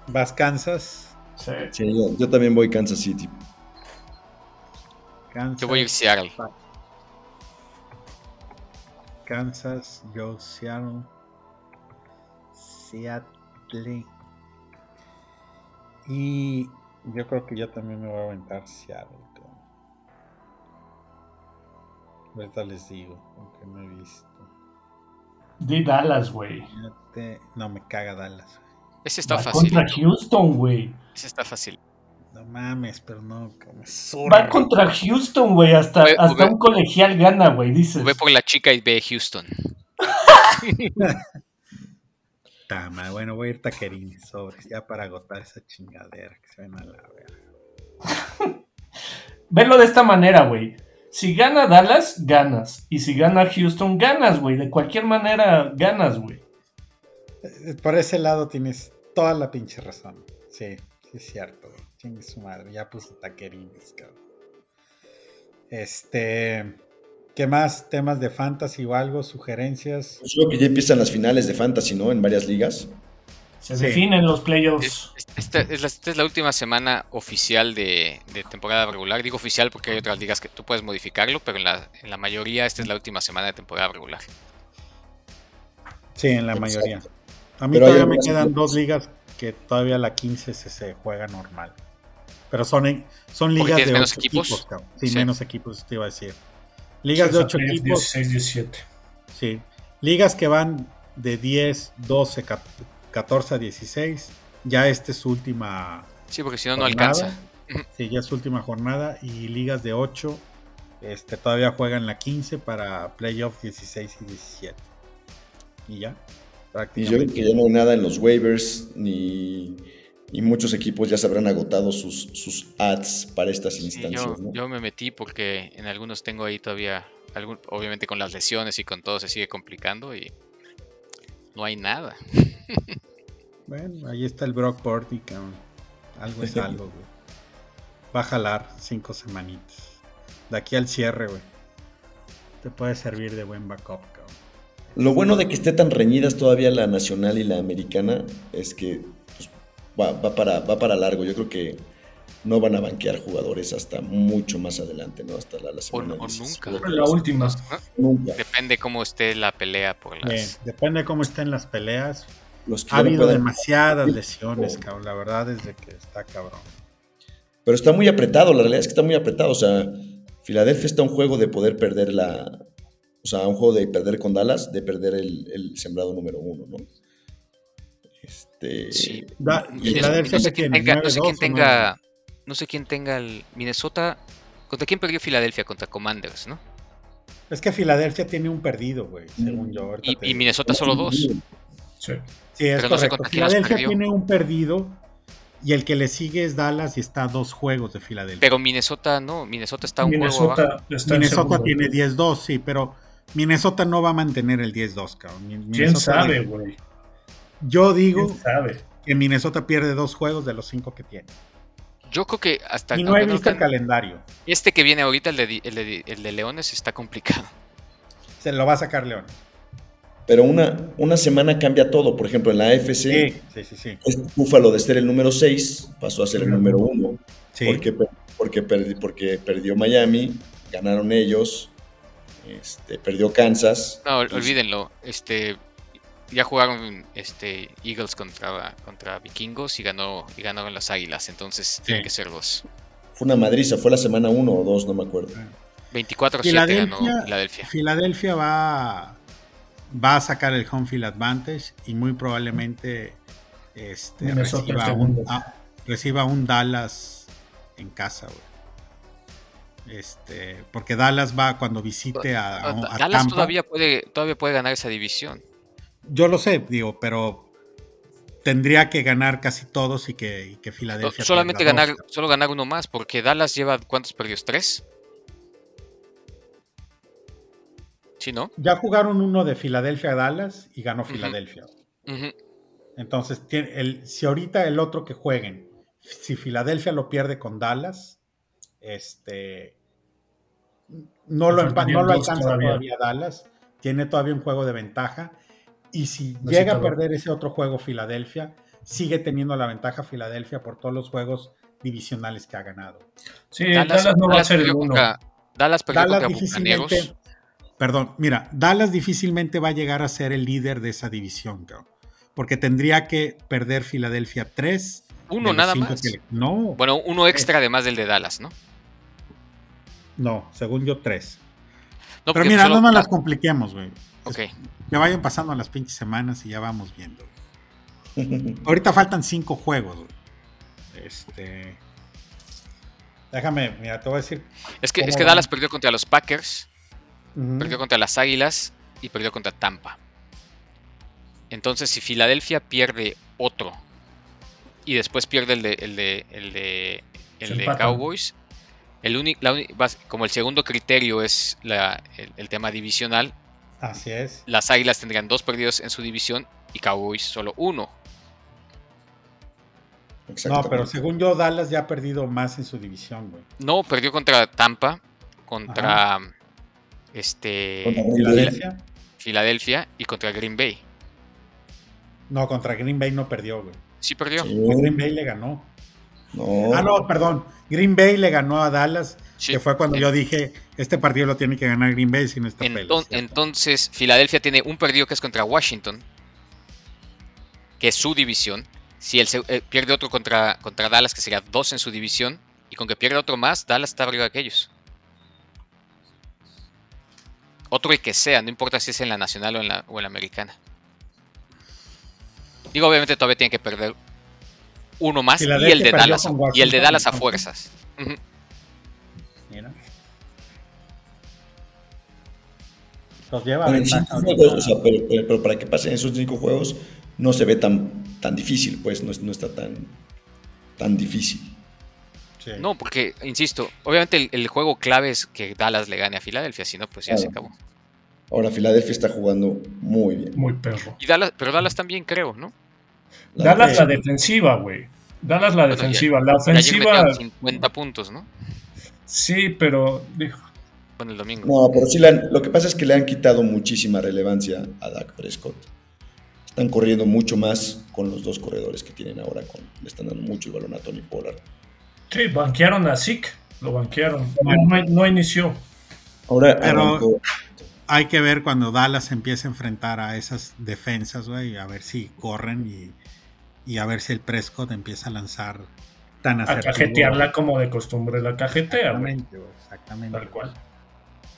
Vas Kansas. Sí. Sí, yo, yo también voy Kansas City. Kansas. Yo voy a Seattle. Kansas, yo Seattle. Seattle. Y yo creo que yo también me voy a aventar Seattle. Ahorita les digo, aunque no he visto. Di Dallas, güey. No, me caga Dallas. Ese está Va fácil. contra Houston, güey. Ese está fácil. No mames, pero no, me Va zurra. contra Houston, güey. Hasta, Ve- hasta ve- un colegial gana, güey, dices. Ve por la chica y ve Houston. Tama, bueno, voy a ir taquerín sobres, ya para agotar esa chingadera que se ven a la verga. Velo de esta manera, güey. Si gana Dallas, ganas. Y si gana Houston, ganas, güey. De cualquier manera, ganas, güey. Eh, Por ese lado tienes toda la pinche razón. Sí, sí es cierto, güey. Chingue su madre, ya puse taquerines, cabrón. Este. ¿Qué más? ¿Temas de fantasy o algo? ¿Sugerencias? Pues yo creo que ya empiezan las finales de Fantasy, ¿no? En varias ligas. Se Sí. definen los playoffs. es- Esta es, la, esta es la última semana oficial de, de temporada regular. Digo oficial porque hay otras ligas que tú puedes modificarlo, pero en la, en la mayoría esta es la última semana de temporada regular. Sí, en la Exacto. mayoría. A mí Pero todavía me quedan ligas. dos ligas que todavía la 15 se, se juega normal. Pero son, en- son ligas de tienes menos 8 equipos. equipos. cabrón. sí, Sí. menos equipos, te iba a decir. Ligas de 8 equipos. 16, 17. Sí. Ligas que van de 10, 12, cap- 14 a 16. Ya esta es su última Sí, porque si no, no alcanza. Sí, ya es su última jornada. Y ligas de 8 este, todavía juegan la 15 para playoff 16 y 17. Y ya. Y yo Prácticamente. ya no hay nada en los waivers, ni, y muchos equipos ya se habrán agotado sus, sus ads para estas Sí, instancias. yo, ¿no? yo me metí porque en algunos tengo ahí todavía, algún- obviamente con las lesiones y con todo se sigue complicando y no hay nada. Bueno, ahí está el Brock Purdy, cabrón. Algo es algo, güey. Va a jalar cinco semanitas. De aquí al cierre, güey. Te puede servir de buen backup, cabrón. Lo bueno de que esté tan reñidas todavía la nacional y la americana es que pues, va, va para, va para largo. Yo creo que no van a banquear jugadores hasta mucho más adelante, ¿no? Hasta la, la O, semana o 16. nunca. La última. ¿no? Nunca. Depende cómo esté la pelea por Bien, las... depende de cómo estén las peleas. Los que Ha habido puedan- demasiadas lesiones, cabrón. La verdad es de que está cabrón. Pero está muy apretado, la realidad es que está muy apretado. O sea, Filadelfia está a un juego de poder perder la. O sea, un juego de perder con Dallas, de perder el, el sembrado número uno, ¿no? Este. Sí. Da- Y Filadelfia no sé quién tenga, no sé 9-2 quién tenga, no sé quién tenga el Minnesota. ¿Contra quién perdió Filadelfia? Contra Commanders, ¿no? Es que Filadelfia tiene un perdido, güey, según yo. ahorita Y. Minnesota solo dos. Sí. Sí, es pero no correcto. los Filadelfia tiene un perdido y el que le sigue es Dallas y está a dos juegos de Filadelfia. Pero Minnesota no, Minnesota está un juego abajo. Minnesota está en Minnesota tiene 10-2, sí, pero Minnesota no va a mantener el 10-2, cabrón. ¿Quién sabe, güey? Yo digo ¿Quién sabe? que Minnesota pierde dos juegos de los cinco que tiene. Yo creo que hasta Y no he visto el calendario. este que viene ahorita, el de, el de- el de Leones, está complicado. Se lo va a sacar León. Pero una, una semana cambia todo. Por ejemplo, en la AFC, Sí, sí, sí, sí. este Búfalo de ser el número 6 pasó a ser el número 1. Sí. Porque, porque, perdi- porque perdió Miami, ganaron ellos, este, perdió Kansas. No, ol- olvídenlo. Este, ya jugaron este, Eagles contra, contra Vikingos y ganó y ganaron las Águilas. Entonces tienen que ser dos. Fue una madriza, fue la semana 1 o 2, no me acuerdo. 24-7 ganó Filadelfia, Filadelfia. Filadelfia va, va a sacar el home field advantage y muy probablemente este, reciba, un, ah, reciba un Dallas en casa, güey. Este, porque Dallas va cuando visite a, a- a Dallas Tampa. todavía puede, todavía puede ganar esa división. Yo lo sé, digo, pero tendría que ganar casi todos y que, y que No, Filadelfia. solamente ganar, dos. solo ganar uno más, porque Dallas lleva ¿cuántos perdidos? ¿Tres? ¿Sí, no? Ya jugaron uno de Filadelfia a Dallas y ganó Filadelfia. Entonces, tiene el, si ahorita el otro que jueguen, si Filadelfia lo pierde con Dallas, este no lo, faltarían no lo alcanza todavía. todavía. Dallas, tiene todavía un juego de ventaja. Y si llega a perder ese otro juego Filadelfia, sigue teniendo la ventaja Filadelfia por todos los juegos divisionales que ha ganado. Sí, Dallas, no va a ser el uno. contra, Dallas perdió Dallas contra Bucaneros. difícilmente, perdón, mira, Dallas difícilmente va a llegar a ser el líder de esa división, cabrón, porque tendría que perder Filadelfia 3. Uno nada más. no, Bueno, uno extra además del de Dallas, ¿no? no, según yo 3. No, Pero mira, solo- no nos las compliquemos, güey. Ok. Que vayan pasando las pinches semanas y ya vamos viendo. Ahorita faltan 5 juegos, güey. Este. Déjame, mira, te voy a decir. Es que, es ¿Cómo que? Dallas perdió contra los Packers, Perdió contra las Águilas y perdió contra Tampa. Entonces, si Filadelfia pierde otro y después pierde el de, el de, el de, el de. Cowboys, el vas- como el segundo criterio es la- el, el tema divisional, Así es. las Águilas tendrían dos perdidos en su división y Cowboys solo uno. No, pero según yo, Dallas ya ha perdido más en su división, güey. No, perdió contra Tampa, contra este. Filadelfia. Filadelfia y contra Green Bay. No, contra Green Bay no perdió, güey. Sí perdió. Sí. Green Bay le ganó. No. Ah, no, perdón. Green Bay le ganó a Dallas, Sí. que fue cuando yo dije, este partido lo tiene que ganar Green Bay si no está Enton- pelos. entonces, Filadelfia tiene un perdido que es contra Washington, que es su división. Si él se- eh, pierde otro contra, contra Dallas, que sería dos en su división, y con que pierda otro más, Dallas está arriba de aquellos. Otro el que sea, no importa si es en la nacional o en la, o en la americana. Digo, obviamente todavía tiene que perder uno más y el de Dallas. Y el de Dallas a fuerzas. Mira. Los lleva Pero en ventaja cinco ahorita. juegos, o sea, pero, pero- pero para que pasen esos cinco juegos no se ve tan, tan difícil, pues no, es- no está tan... tan difícil. Sí. No, porque, insisto, obviamente el, el juego clave es que Dallas le gane a Filadelfia, si no, pues ya se acabó. Ahora Filadelfia está jugando muy bien. Muy perro. Y Dallas, pero Dallas también creo, ¿no? La Dallas la defensiva, güey. Dallas la Bueno, ya- defensiva. La ofensiva, metieron 50 puntos, ¿no? sí, pero dijo, Bueno, el domingo. No, pero sí le han- lo que pasa es que le han quitado muchísima relevancia a Dak Prescott. Están corriendo mucho más con los dos corredores que tienen ahora. Con, le están dando mucho el balón a Tony Pollard. Sí, banquearon a Zeke. Lo banquearon. No, inició. Ahora Pero- Hay que ver cuando Dallas empiece a enfrentar a esas defensas, güey, a ver si corren y, y a ver si el Prescott empieza a lanzar tan A asertivo. cajetearla como de costumbre la cajetea. Exactamente, güey, exactamente. Tal cual.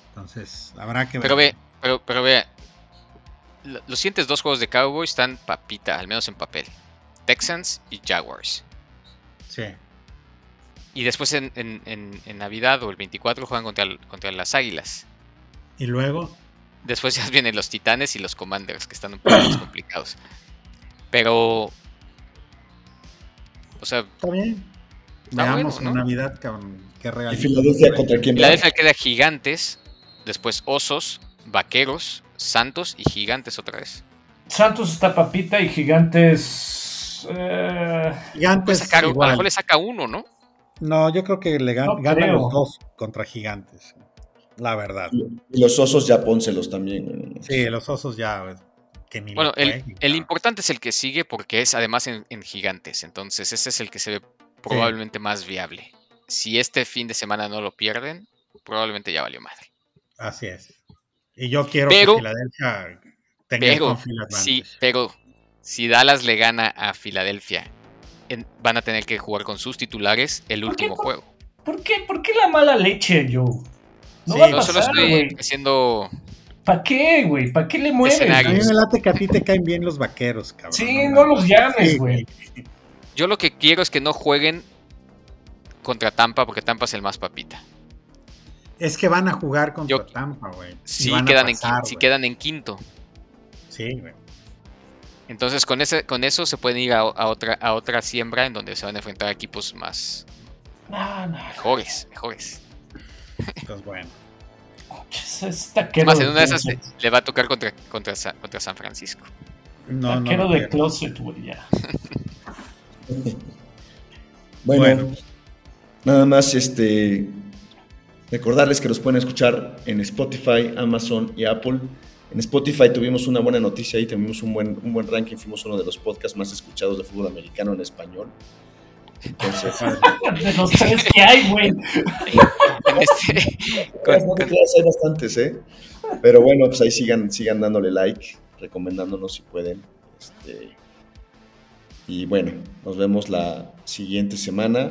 Entonces, habrá que ver. Pero ve, pero, pero ve, lo- los siguientes dos juegos de Cowboys están papita, al menos en papel. Texans y Jaguars. Sí. Y después en, en- en- en Navidad o el 24 juegan contra, el- contra las Águilas. Y luego, Después ya vienen los Titanes y los Commanders, que están un poco más complicados. Pero... O sea, está bien. Está Veamos bueno, en ¿no? Navidad cabrón, qué ¿Y regalito. Filadelfia contra quién? Filadelfia queda Gigantes, después Osos, Vaqueros, Santos y Gigantes otra vez. Santos está papita y Gigantes. eh, Gigantes sacar- a lo mejor le saca uno, ¿no? No, yo creo que le gan- No ganan creo. los dos contra Gigantes. La verdad. Y los osos ya pónselos también. Sí, los osos ya. Que ni Bueno, el, importante es el que sigue porque es además en, en gigantes. Entonces ese es el que se ve probablemente más viable. Si este fin de semana no lo pierden, probablemente ya valió madre. Así es. Y yo quiero Pero- que Filadelfia tenga Pero, sí, pero si Dallas le gana a Filadelfia, en- van a tener que jugar con sus titulares el ¿Por qué? último ¿Por- juego. ¿Por qué, ¿Por qué la mala leche, Joe? No Sí, va a Yo solo pasar, estoy haciendo... ¿Para qué, güey? ¿Para qué le mueves? A mí me late que a ti te caen bien los vaqueros, cabrón. Sí, no los llames, Sí, güey. Yo lo que quiero es que no jueguen contra Tampa porque Tampa es el más papita. Es que van a jugar contra Yo- Tampa, güey. A quedan, pasar, quedan en quinto. Sí, güey. Entonces con ese, con eso se pueden ir a, a otra, a otra siembra en donde se van a enfrentar a equipos más No, no. mejores, mejores. Entonces, bueno. Más en una de esas le, va a tocar contra, contra, contra San Francisco. No, no. Taquero no de quiero. closet, güey, ya. Bueno, Bueno. nada más este recordarles que nos pueden escuchar en Spotify, Amazon y Apple. En Spotify tuvimos una buena noticia ahí, tuvimos un buen, un buen ranking, fuimos uno de los podcasts más escuchados de fútbol americano en español. Entonces, De los tres que hay, güey. En este- hay bastantes, ¿eh? Pero bueno, pues ahí sigan, sigan dándole like, recomendándonos si pueden. Este, y bueno, nos vemos la siguiente semana.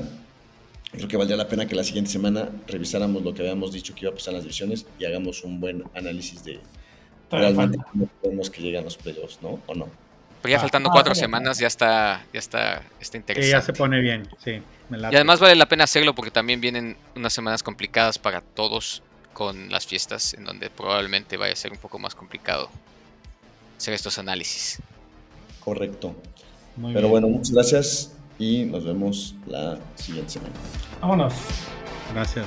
Creo que valdría la pena que la siguiente semana revisáramos lo que habíamos dicho que iba a pasar en las divisiones y hagamos un buen análisis de realmente falta. cómo podemos que llegan los playoffs, ¿no? ¿O no? pero ya Ah, faltando ah, cuatro semanas ya está, ya está, está interesante. ya se pone bien. Sí, me. Y además vale la pena hacerlo porque también vienen unas semanas complicadas para todos con las fiestas, en donde probablemente vaya a ser un poco más complicado hacer estos análisis. Correcto. Muy Pero bien. bueno, muchas gracias y nos vemos la siguiente semana. Vámonos. Gracias